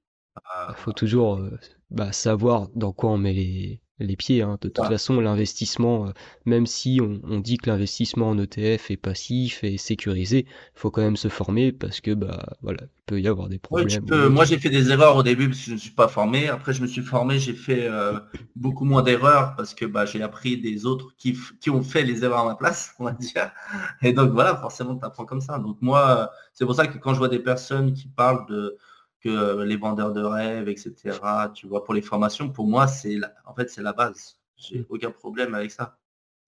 Il faut toujours bah, savoir dans quoi on met les, les pieds. Hein. De toute façon, l'investissement, euh, même si on, dit que l'investissement en ETF est passif et sécurisé, il faut quand même se former parce que bah voilà, il peut y avoir des problèmes. Moi, j'ai fait des erreurs au début parce que je ne suis pas formé. Après, je me suis formé, j'ai fait euh, beaucoup moins d'erreurs parce que bah, j'ai appris des autres qui, qui, ont fait les erreurs à ma place, on va dire. Et donc voilà, forcément, tu apprends comme ça. Donc moi, c'est pour ça que quand je vois des personnes qui parlent de que les vendeurs de rêves, etc. Tu vois, pour les formations, pour moi, c'est en fait c'est la base. J'ai mm. aucun problème avec ça.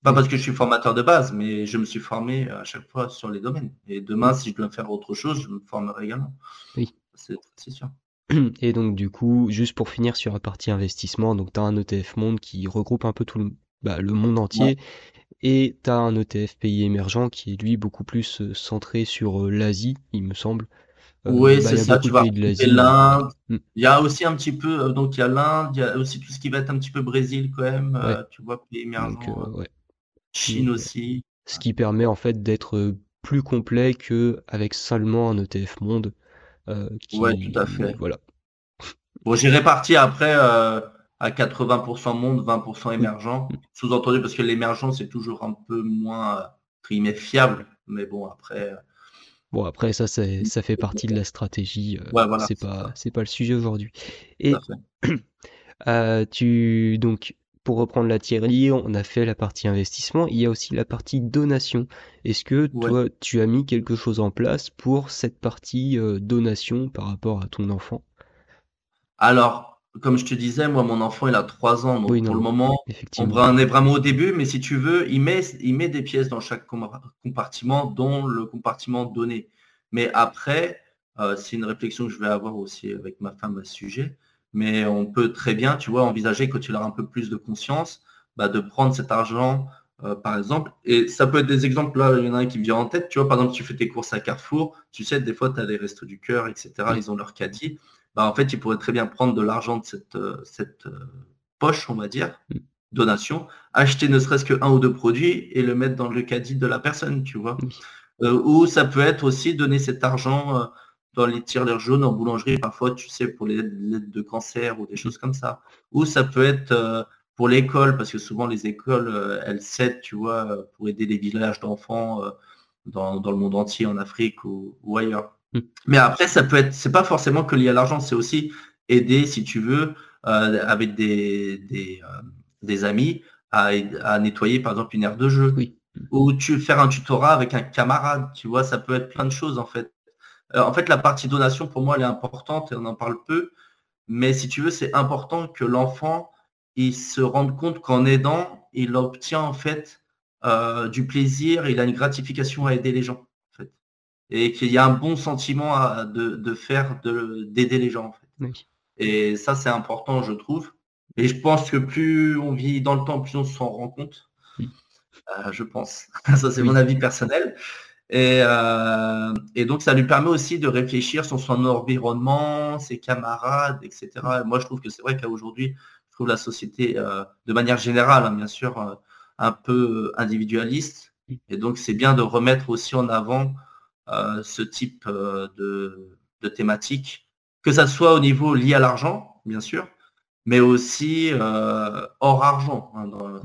Pas parce que je suis formateur de base, mais je me suis formé à chaque fois sur les domaines. Et demain, si je dois faire autre chose, je me formerai également. Oui. C'est sûr. Et donc du coup, juste pour finir sur la partie investissement, donc tu as un ETF monde qui regroupe un peu tout le, bah, le monde entier. Et tu as un ETF pays émergent qui est lui beaucoup plus euh, centré sur euh, l'Asie, il me semble. Euh, oui, bah, c'est ça, tu vas l'Inde. Mm. Il y a aussi un petit peu, euh, donc il y a l'Inde, il y a aussi tout ce qui va être un petit peu Brésil quand même, euh, tu vois, pays émergents. Chine aussi. Ce qui permet en fait d'être plus complet que avec seulement un ETF monde. Qui, tout à fait. Voilà. Bon, j'ai réparti après à 80% monde, 20% mm. émergent. Sous-entendu parce que l'émergent, c'est toujours un peu moins fiable. Mais bon, après, Bon, après, ça, ça fait partie de la stratégie. Euh, c'est pas, c'est pas le sujet aujourd'hui. Et Euh, tu donc pour reprendre la tirelire, on a fait la partie investissement, il y a aussi la partie donation. Est-ce que toi, tu as mis quelque chose en place pour cette partie euh, donation par rapport à ton enfant? Alors, comme je te disais, moi, mon enfant, il a 3 ans, donc pour le moment, on est vraiment au début, mais si tu veux, il met, il met des pièces dans chaque compartiment, dont le compartiment donné. Mais après, euh, c'est une réflexion que je vais avoir aussi avec ma femme à ce sujet, mais on peut très bien, tu vois, envisager quand tu as un peu plus de conscience, bah, de prendre cet argent, euh, par exemple, et ça peut être des exemples, là, il y en a un qui me vient en tête, tu vois, par exemple, tu fais tes courses à Carrefour, tu sais, des fois, tu as les restos du cœur, etc., ils ont leur caddie, bah, en fait, tu pourrais très bien prendre de l'argent de cette, euh, cette euh, poche, on va dire, mm. donation, acheter ne serait-ce que un ou deux produits et le mettre dans le caddie de la personne, tu vois. ou ça peut être aussi donner cet argent dans les tirelires jaunes en boulangerie, parfois, tu sais, pour les aides de cancer ou des choses comme ça. Ou ça peut être euh, pour l'école, parce que souvent les écoles, euh, elles cèdent, tu vois, pour aider les villages d'enfants euh, dans, le monde entier, en Afrique ou, ailleurs. Mm. Mais après, ça peut être, c'est pas forcément que lié à l'argent, c'est aussi aider, si tu veux, avec des, des, amis à, à, nettoyer, par exemple, une aire de jeu. Oui. Ou tu faire un tutorat avec un camarade, tu vois, ça peut être plein de choses en fait. Euh, en fait, la partie donation, pour moi, elle est importante et on en parle peu. Mais si tu veux, c'est important que l'enfant il se rende compte qu'en aidant, il obtient en fait euh, du plaisir, il a une gratification à aider les gens. Et qu'il y a un bon sentiment de, faire, d'aider les gens. En fait. Et ça, c'est important, je trouve. Et je pense que plus on vit dans le temps, plus on s'en rend compte. Euh, je pense. ça, c'est mon avis personnel. Euh, et, donc, ça lui permet aussi de réfléchir sur son environnement, ses camarades, etc. moi, je trouve que c'est vrai qu'aujourd'hui, je trouve la société, euh, de manière générale, hein, bien sûr, un peu individualiste. Et donc, c'est bien de remettre aussi en avant ce type de, thématique, que ça soit au niveau lié à l'argent, bien sûr, mais aussi hors argent. Hein,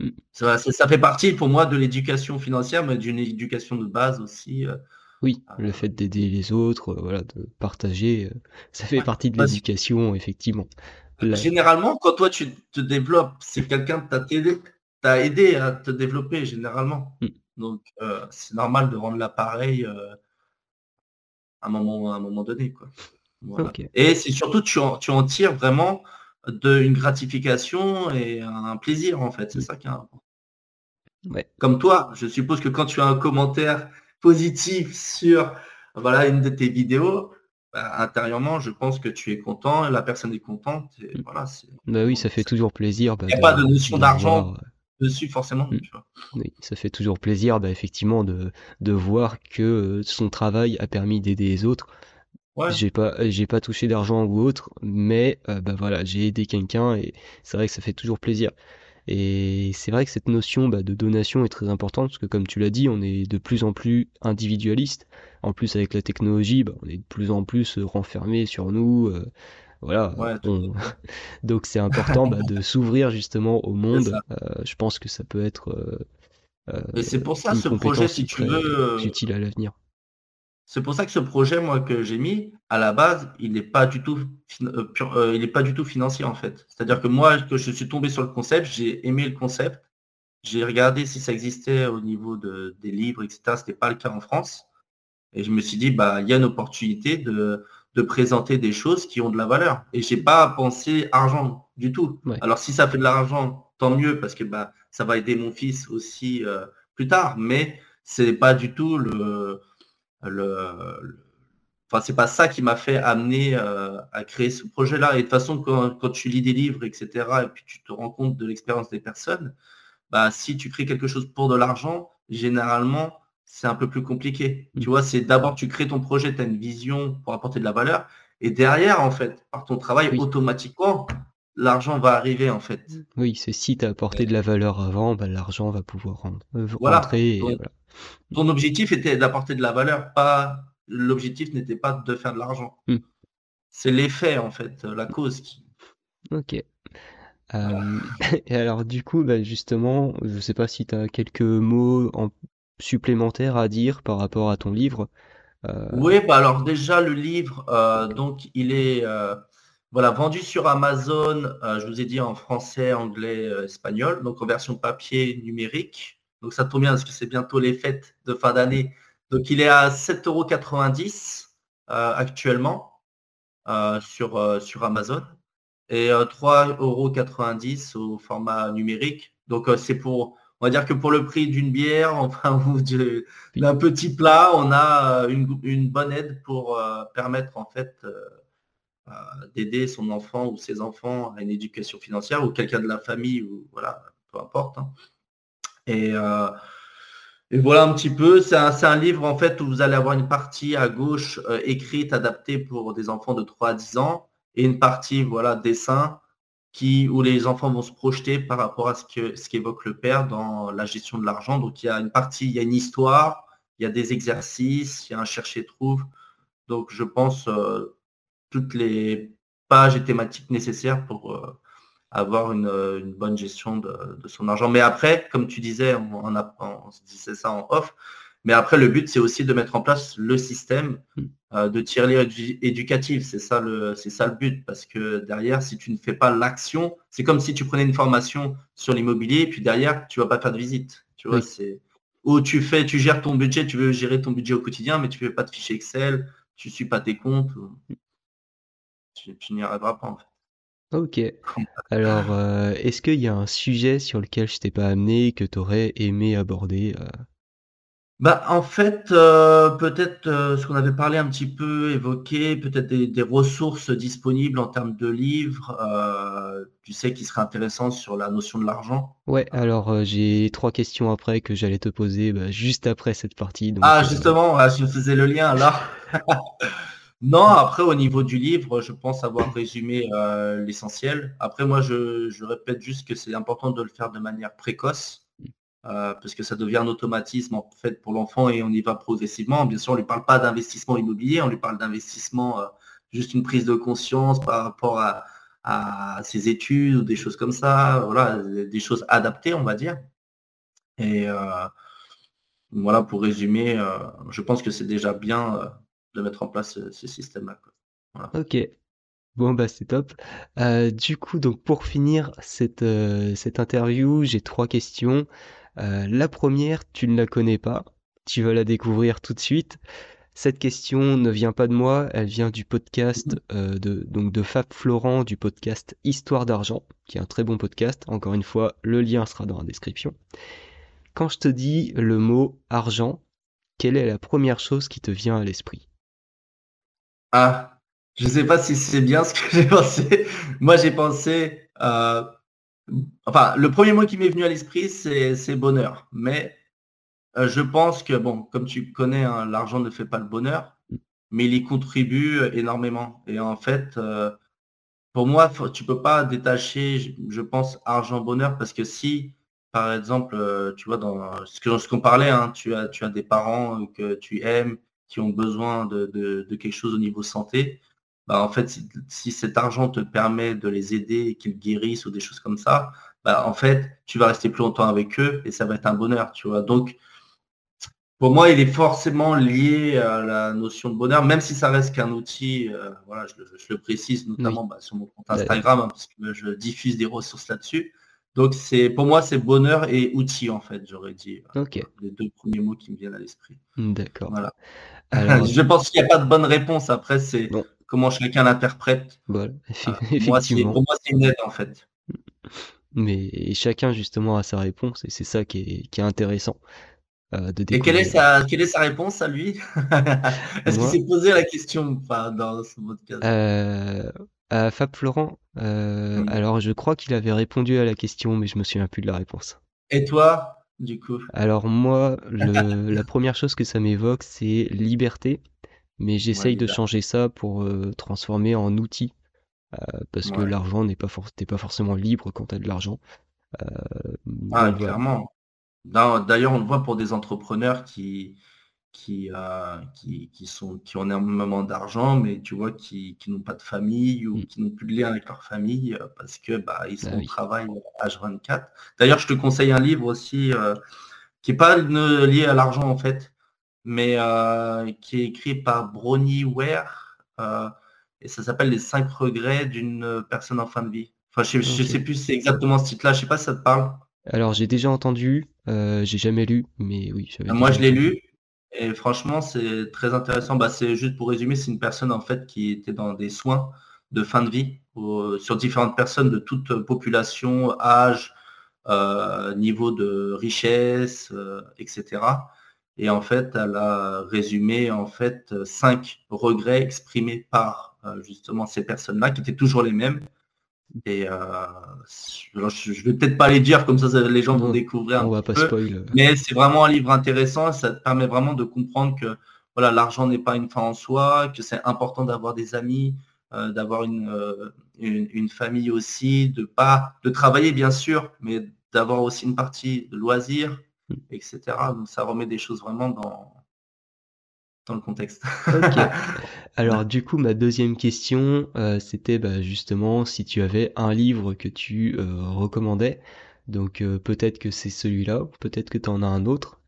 Mm. Ça, fait partie pour moi de l'éducation financière, mais d'une éducation de base aussi. Euh, oui, euh, le fait d'aider les autres, euh, voilà, de partager, ça fait partie de l'éducation, effectivement. Généralement, quand toi tu te développes, c'est quelqu'un qui t'a aidé, aidé à te développer, généralement. Mm. Donc, c'est normal de rendre l'appareil à, un moment, à un moment donné. Quoi. Et c'est surtout, tu en, tu en tires vraiment de une gratification et un plaisir en fait. C'est ça qui est important. Comme toi, je suppose que quand tu as un commentaire positif sur voilà une de tes vidéos, bah, intérieurement, je pense que tu es content, la personne est contente. Et mm. voilà, bah oui, ça fait toujours plaisir. Bah, Il n'y a pas de notion d'argent dessus forcément. Mm. Oui, ça fait toujours plaisir, effectivement, de, de voir que son travail a permis d'aider les autres. J'ai pas, j'ai pas touché d'argent ou autre, mais euh, bah voilà, j'ai aidé quelqu'un et c'est vrai que ça fait toujours plaisir. Et c'est vrai que cette notion bah, de donation est très importante parce que comme tu l'as dit, on est de plus en plus individualiste. En plus avec la technologie, bah, on est de plus en plus euh, renfermé sur nous. Euh, voilà. Donc c'est important bah, de s'ouvrir justement au monde. je pense que ça peut être Et c'est pour ça ce projet, si tu veux, utile à l'avenir. C'est pour ça que ce projet, moi, que j'ai mis, à la base, il n'est pas du tout, euh, euh, il est pas du tout financier, en fait. C'est-à-dire que moi, que je suis tombé sur le concept, j'ai aimé le concept, j'ai regardé si ça existait au niveau de, des livres, etc. Ce n'était pas le cas en France. Et je me suis dit, bah, il y a une opportunité de, de présenter des choses qui ont de la valeur. Et j'ai pas pensé argent du tout. Alors si ça fait de l'argent, tant mieux, parce que bah, ça va aider mon fils aussi euh, plus tard. Mais c'est pas du tout le, le, Enfin, c'est pas ça qui m'a fait amener euh, à créer ce projet-là. Et de toute façon, quand, tu lis des livres, etc., et puis tu te rends compte de l'expérience des personnes, bah, si tu crées quelque chose pour de l'argent, généralement, c'est un peu plus compliqué. Mm. Tu vois, c'est d'abord tu crées ton projet, tu as une vision pour apporter de la valeur, et derrière, en fait, par ton travail, automatiquement, l'argent va arriver, en fait. Oui, c'est si tu as apporté de la valeur avant, bah, l'argent va pouvoir rentrer. Voilà. Ton objectif était d'apporter de la valeur, pas l'objectif n'était pas de faire de l'argent. Hmm. C'est l'effet en fait, la cause qui. Ok. Euh, et alors du coup, bah, justement, je ne sais pas si tu as quelques mots en supplémentaires à dire par rapport à ton livre. Euh, oui, bah alors déjà le livre, euh, donc il est Voilà, vendu sur Amazon, je vous ai dit en français, anglais, espagnol, donc en version papier numérique. Donc ça tombe bien parce que c'est bientôt les fêtes de fin d'année. Donc il est à 7,90 euros actuellement sur, sur Amazon et 3,90 euros au format numérique. Donc c'est pour on va dire que pour le prix d'une bière, enfin, ou d'un petit plat, on a euh, une, bonne aide pour euh, permettre en fait euh, d'aider son enfant ou ses enfants à une éducation financière ou quelqu'un de la famille ou voilà, peu importe. Hein. Et, voilà un petit peu, c'est un, livre en fait où vous allez avoir une partie à gauche écrite, adaptée pour des enfants de 3 à 10 ans, et une partie voilà dessin où les enfants vont se projeter par rapport à ce que ce qu'évoque le père dans la gestion de l'argent. Donc il y a une partie, il y a une histoire, il y a des exercices, il y a un chercher-trouve. Donc je pense euh, toutes les pages et thématiques nécessaires pour euh, avoir une, bonne gestion de, son argent. Mais après, comme tu disais, on, on se disait ça en off, mais après, le but, c'est aussi de mettre en place le système hmm. euh, de tirelire éducative. C'est ça, le, c'est ça le but. Parce que derrière, si tu ne fais pas l'action, c'est comme si tu prenais une formation sur l'immobilier, et puis derrière, tu ne vas pas faire de visite. Tu vois, c'est où tu fais, tu gères ton budget, tu veux gérer ton budget au quotidien, mais tu ne fais pas de fichier Excel, tu ne suis pas tes comptes. Tu, n'y arriveras pas en fait. Ok. Alors, euh, est-ce qu'il y a un sujet sur lequel je t'ai pas amené que tu aurais aimé aborder euh bah, en fait, euh, peut-être euh, ce qu'on avait parlé un petit peu, évoqué, peut-être des, ressources disponibles en termes de livres, euh, tu sais, qui seraient intéressantes sur la notion de l'argent. Ouais, alors j'ai trois questions après que j'allais te poser bah, juste après cette partie. ah, justement, je faisais le lien là. non, après, au niveau du livre, je pense avoir résumé l'essentiel. Après, moi, je, je répète juste que c'est important de le faire de manière précoce. Euh, parce que ça devient un automatisme en fait pour l'enfant et on y va progressivement. Bien sûr, on ne lui parle pas d'investissement immobilier, on lui parle d'investissement, euh, juste une prise de conscience par rapport à, ses études ou des choses comme ça, voilà, des choses adaptées, on va dire. Et euh, voilà, pour résumer, je pense que c'est déjà bien de mettre en place ce, système-là. Ok. Bon bah c'est top. du coup donc pour finir cette, cette interview, j'ai trois questions. Euh, la première, tu ne la connais pas, tu vas la découvrir tout de suite. Cette question ne vient pas de moi, elle vient du podcast euh, de, donc de Fab Florent du podcast Histoire d'argent, qui est un très bon podcast. Encore une fois, le lien sera dans la description. Quand je te dis le mot argent, quelle est la première chose qui te vient à l'esprit? Ah, je ne sais pas si c'est bien ce que j'ai pensé. Moi, j'ai pensé euh, Enfin, le premier mot qui m'est venu à l'esprit, c'est bonheur. Mais euh, je pense que, bon, comme tu connais, hein, l'argent ne fait pas le bonheur, mais il y contribue énormément. Et en fait, euh, pour moi, tu peux pas détacher, je, pense, argent-bonheur, parce que si, par exemple, euh, tu vois, dans ce qu'on parlait, hein, tu, as, tu as des parents que tu aimes, qui ont besoin de quelque chose au niveau santé, bah, en fait, si, cet argent te permet de les aider et qu'ils guérissent ou des choses comme ça, bah, en fait, tu vas rester plus longtemps avec eux et ça va être un bonheur, tu vois. Donc, pour moi, il est forcément lié à la notion de bonheur, même si ça reste qu'un outil, euh, voilà, je, le précise notamment bah, sur mon compte Instagram, hein, parce que je diffuse des ressources là-dessus. Donc, c'est pour moi, c'est bonheur et outil, en fait, j'aurais dit. Les deux premiers mots qui me viennent à l'esprit. D'accord. Voilà. je pense qu'il n'y a pas de bonne réponse. Après, c'est comment chacun l'interprète. Voilà, euh, pour moi, c'est une aide en fait. Mais chacun justement a sa réponse et c'est ça qui est, intéressant. Euh, de et quelle est, sa, quelle est sa réponse à lui? Est-ce qu'il s'est posé la question dans ce podcast? Euh, À Fab Florent, alors je crois qu'il avait répondu à la question, mais je me souviens plus de la réponse. Et toi, du coup? Alors moi, la première chose que ça m'évoque, c'est liberté mais j'essaye de changer ça pour euh, transformer en outil. Euh, parce que l'argent n'est pas, pas forcément libre quand tu as de l'argent. Euh, ah, clairement. D'ailleurs, on le voit pour des entrepreneurs qui, qui, qui, sont, qui ont énormément d'argent, mais tu vois, qui, n'ont pas de famille ou mmh. qui n'ont plus de lien avec leur famille parce que bah, ils bah sont au travail H24. D'ailleurs, je te conseille un livre aussi qui n'est pas lié à l'argent en fait, mais euh, qui est écrit par Bronnie Ware. Euh, et ça s'appelle Les cinq regrets d'une personne en fin de vie. Enfin, je ne sais plus si c'est exactement ce titre-là, je sais pas si ça te parle. Alors, j'ai déjà entendu, euh, j'ai jamais lu, mais oui. Moi, je l'ai lu, et franchement, c'est très intéressant. Bah, c'est juste pour résumer, c'est une personne en fait qui était dans des soins de fin de vie sur différentes personnes de toute population, âge, euh, niveau de richesse, etc. Et en fait, elle a résumé en fait cinq regrets exprimés par justement ces personnes-là, qui étaient toujours les mêmes, et euh, je vais peut-être pas les dire comme ça, les gens vont découvrir. On va pas spoil. Mais c'est vraiment un livre intéressant. Ça te permet vraiment de comprendre que voilà, l'argent n'est pas une fin en soi, que c'est important d'avoir des amis, euh, d'avoir euh, une, une, famille aussi, de pas de travailler bien sûr, mais d'avoir aussi une partie de loisirs. Etc. Donc ça remet des choses vraiment dans, dans le contexte. Alors du coup, ma deuxième question, euh, c'était bah, justement si tu avais un livre que tu euh, recommandais. Donc euh, peut-être que c'est celui-là, ou peut-être que tu en as un autre?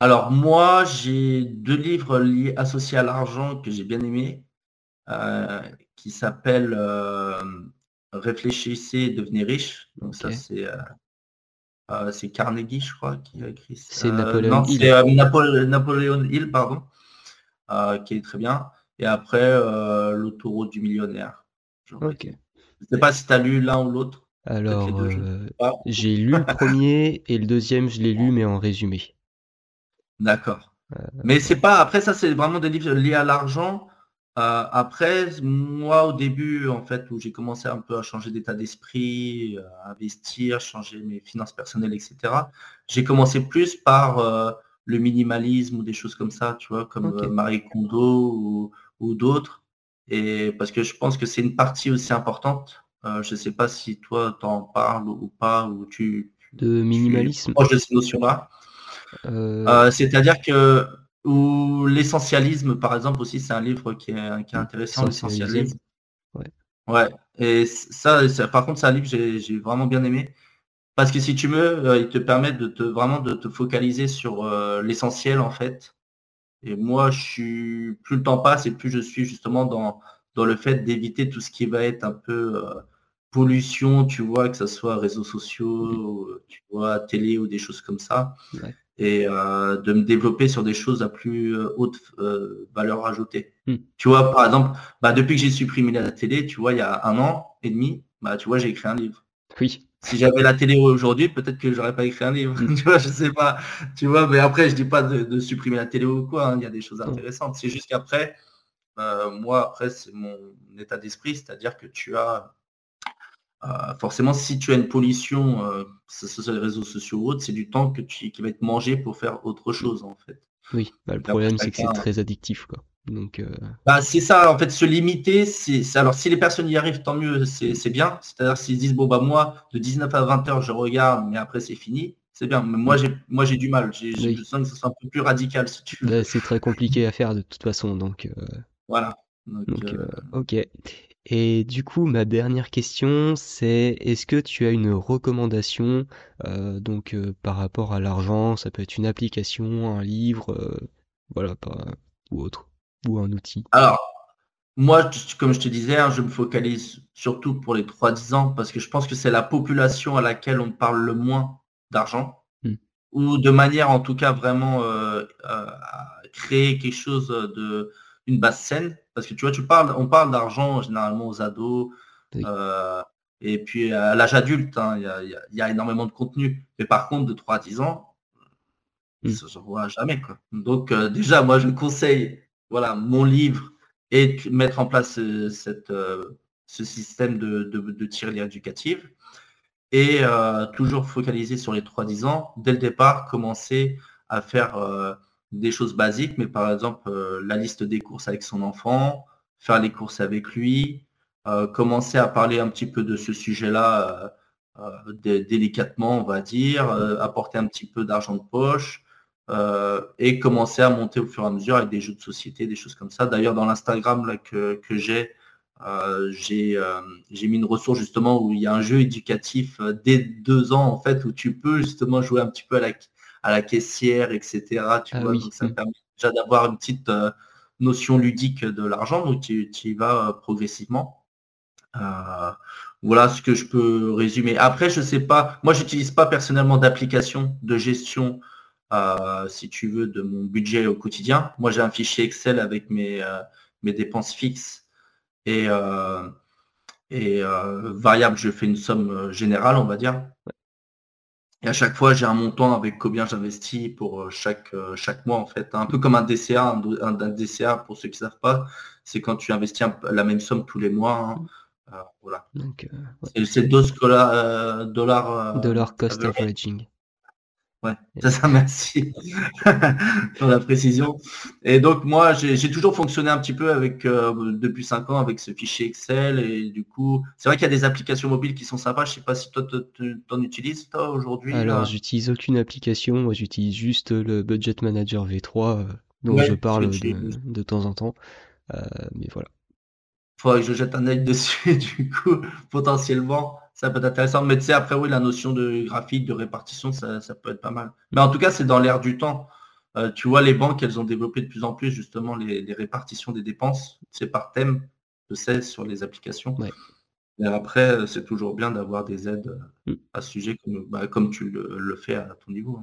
Alors moi, j'ai deux livres liés associés à l'argent que j'ai bien aimés, qui s'appellent Réfléchissez et devenez riche. Donc ça c'est euh, c'est Carnegie, je crois, qui a écrit ça. C'est Napoléon Hill. Euh, Napoléon Hill, pardon, euh, qui est très bien. Et après, l'autoroute du millionnaire. Ok. Je ne sais pas si tu as lu l'un ou l'autre. Alors, j'ai lu le premier et le deuxième, je l'ai lu, mais en résumé. D'accord. Mais c'est pas. Après, ça, c'est vraiment des livres liés à l'argent. Euh, après, moi, au début, en fait, où j'ai commencé un peu à changer d'état d'esprit, euh, à investir, changer mes finances personnelles, etc., j'ai commencé plus par euh, le minimalisme ou des choses comme ça, tu vois, comme Marie Kondo ou, d'autres. Et parce que je pense que c'est une partie aussi importante. je ne sais pas si toi, tu en parles ou pas, ou tu... De minimalisme. proche de ces notions-là. C'est-à-dire que ou l'essentialisme, par exemple, aussi, c'est un livre qui est, qui est intéressant, l'essentialisme. Ouais. ouais. Et ça, par contre, c'est un livre que j'ai vraiment bien aimé. Parce que si tu veux, euh, il te permet de te vraiment de te focaliser sur euh, l'essentiel en fait. Et moi, je suis plus le temps passe et plus je suis justement dans, dans le fait d'éviter tout ce qui va être un peu euh, pollution, tu vois, que ce soit réseaux sociaux, tu vois, télé ou des choses comme ça. Ouais et euh, de me développer sur des choses à plus euh, haute euh, valeur ajoutée. Hmm. Tu vois, par exemple, bah, depuis que j'ai supprimé la télé, tu vois, il y a un an et demi, bah, tu vois, j'ai écrit un livre. Oui. Si j'avais la télé aujourd'hui, peut-être que j'aurais pas écrit un livre. Hmm. tu vois, je sais pas. Tu vois, mais après, je dis pas de, supprimer la télé ou quoi. Hein. Il y a des choses intéressantes. C'est juste qu'après, moi, après, c'est mon état d'esprit, c'est-à-dire que tu as euh, forcément, si tu as une pollution, euh, sur les réseaux sociaux ou autres, c'est du temps que tu, qui va être mangé pour faire autre chose, en fait. Oui, bah, le problème, c'est que c'est très addictif, quoi. Donc, euh, bah, c'est ça, en fait, se limiter, c'est alors si les personnes y arrivent, tant mieux, c'est bien. C'est-à-dire s'ils disent bon bah moi de 19 à 20 heures je regarde, mais après c'est fini, c'est bien. Mais moi j'ai moi j'ai du mal, j'ai besoin que ce soit un peu plus radical si tu veux. Bah, c'est très compliqué à faire de toute façon, donc. Voilà. Donc, ok. Et du coup, ma dernière question, c'est est-ce que tu as une recommandation euh, donc euh, par rapport à l'argent, ça peut être une application, un livre, euh, voilà, ou autre, ou un outil. Alors, moi, comme je te disais, hein, je me focalise surtout pour les 3-10 ans parce que je pense que c'est la population à laquelle on parle le moins d'argent, hmm. ou de manière en tout cas vraiment à créer quelque chose de une base saine parce que tu vois, tu parles, on parle d'argent généralement aux ados. Euh, et puis à l'âge adulte, hein, il y, a, énormément de contenu. Mais par contre, de 3 à 10 ans, mm. ça ne se voit jamais. Quoi. Donc euh, déjà, moi, je conseille voilà, mon livre et mettre en place euh, cette, ce système de, de, de éducative. Et toujours focaliser sur les 3-10 ans. Dès le départ, commencer à faire des choses basiques, mais par exemple euh, la liste des courses avec son enfant, faire les courses avec lui, euh, commencer à parler un petit peu de ce sujet-là euh, délicatement, on va dire, apporter un petit peu d'argent de poche et commencer à monter au fur et à mesure avec des jeux de société, des choses comme ça. D'ailleurs, dans l'Instagram que, j'ai, j'ai mis une ressource justement où il y a un jeu éducatif dès deux ans en fait où tu peux justement jouer un petit peu à la, à la caissière, etc. Tu ah vois, donc ça me mm. permet déjà d'avoir une petite, euh, notion ludique de l'argent, donc tu, y vas progressivement. voilà ce que je peux résumer. Après, je sais pas, moi j'utilise pas personnellement d'application de gestion, si tu veux, de mon budget au quotidien. Moi j'ai un fichier Excel avec mes, mes dépenses fixes et, et variable, je fais une somme générale, on va dire. Et à chaque fois, j'ai un montant avec combien j'investis pour euh, chaque, euh, chaque mois, en fait. Un peu comme un DCA. Un, DCA, pour ceux qui ne savent pas, c'est quand tu investis la même somme tous les mois. Hein. Euh, voilà. C'est 12 dollars. Dollar cost averaging. Ouais, ça, ça merci pour la précision. Et donc moi, j'ai toujours fonctionné un petit peu avec euh, depuis 5 ans avec ce fichier Excel et du coup, c'est vrai qu'il y a des applications mobiles qui sont sympas. Je sais pas si toi tu en utilises toi aujourd'hui. Alors, j'utilise aucune application. Moi, j'utilise juste le Budget Manager V3 euh, dont je parle de, temps en temps. Euh, mais voilà. Faudrait que je jette un œil dessus du coup potentiellement ça peut être intéressant. Mais tu sais, après, oui, la notion de graphique, de répartition, ça, peut être pas mal. Mais en tout cas, c'est dans l'air du temps. Euh, tu vois, les banques, elles ont développé de plus en plus justement les, répartitions des dépenses. C'est par thème, je sais, sur les applications. Et après, c'est toujours bien d'avoir des aides mm. à ce sujet comme, bah, comme tu le, fais à ton niveau.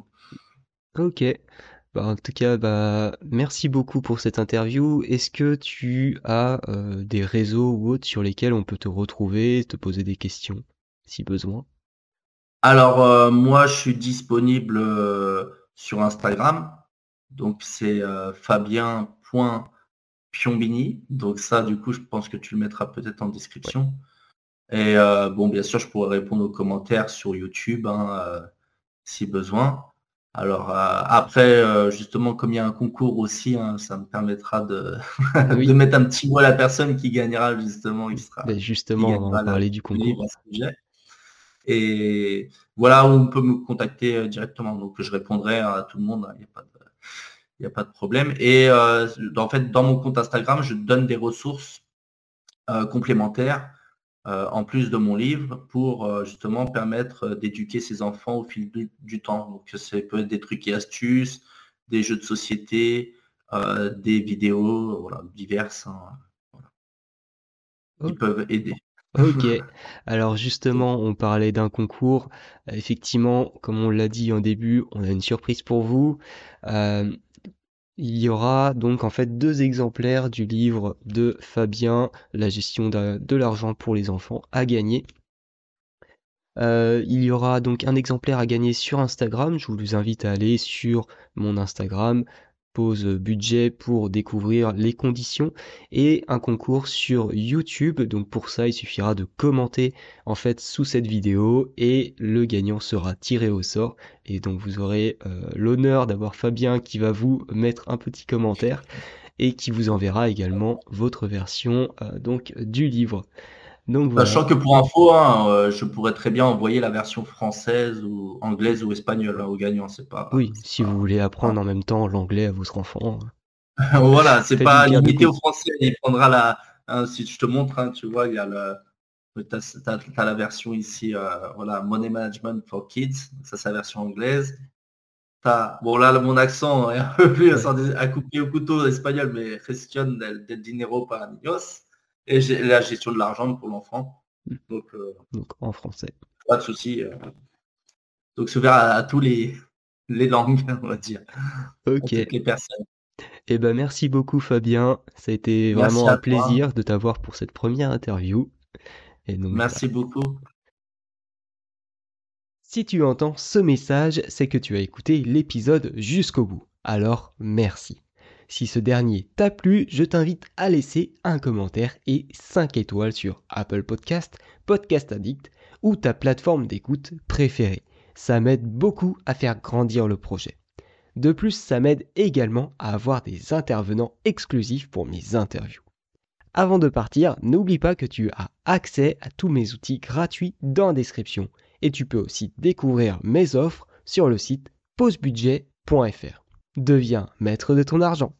Ok. Bah, en tout cas, bah, merci beaucoup pour cette interview. Est-ce que tu as euh, des réseaux ou autres sur lesquels on peut te retrouver, te poser des questions? Si besoin Alors, euh, moi, je suis disponible euh, sur Instagram. Donc, c'est euh, fabien.piombini. Donc, ça, du coup, je pense que tu le mettras peut-être en description. Et bon, bien sûr, je pourrais répondre aux commentaires sur YouTube hein, si besoin. Alors après, justement, comme il y a un concours aussi, hein, ça me permettra de, de, mettre un petit mot à la personne qui gagnera justement. Qui sera, ben, justement, on va parler du concours. Et voilà où on peut me contacter euh, directement. Donc je répondrai à tout le monde, il n'y a, pas de, a pas de problème. Et euh, en fait, dans mon compte Instagram, je donne des ressources euh, complémentaires en plus de mon livre pour justement permettre d'éduquer ses enfants au fil du, temps. Donc ça peut être des trucs et astuces, des jeux de société, des vidéos voilà, diverses hein, qui peuvent aider. Ok, alors justement, on parlait d'un concours. Effectivement, comme on l'a dit en début, on a une surprise pour vous. Euh, il y aura donc en fait deux exemplaires du livre de Fabien, La gestion de, l'argent pour les enfants, à gagner. Euh, il y aura donc un exemplaire à gagner sur Instagram. Je vous invite à aller sur mon Instagram, pose budget pour découvrir les conditions et un concours sur YouTube. Donc pour ça, il suffira de commenter en fait sous cette vidéo et le gagnant sera tiré au sort. Et donc vous aurez euh, l'honneur d'avoir Fabien qui va vous mettre un petit commentaire et qui vous enverra également votre version euh, donc du livre. Donc, Sachant que pour info, hein, euh, je pourrais très bien envoyer la version française ou anglaise ou espagnole hein, aux gagnants. C'est pas. Oui, si vous voulez apprendre en même temps l'anglais à votre enfant. voilà, c'est pas limité au français. Il prendra la. Hein, si je te montre, tu vois, il y a le. Tu as, la version ici, euh, voilà, Money Management for Kids. Ça, c'est la version anglaise. Bon, là, mon accent est un peu plus à couper au couteau espagnol, mais Gestión del, del dinero para niños et la gestion de l'argent pour l'enfant. Hmm. Euh, donc, en français. Pas de souci. Euh. donc c'est ouvert à, tous les, les langues, on va dire. Ok. les personnes. Eh ben merci beaucoup Fabien. Ça a été vraiment un plaisir de t'avoir pour cette première interview. Et donc, merci beaucoup. Si tu entends ce message, c'est que tu as écouté l'épisode jusqu'au bout. Alors merci. Si ce dernier t'a plu, je t'invite à laisser un commentaire et 5 étoiles sur Apple Podcast, Podcast Addict ou ta plateforme d'écoute préférée. Ça m'aide beaucoup à faire grandir le projet. De plus, ça m'aide également à avoir des intervenants exclusifs pour mes interviews. Avant de partir, n'oublie pas que tu as accès à tous mes outils gratuits dans la description et tu peux aussi découvrir mes offres sur le site pausebudget.fr. Deviens maître de ton argent.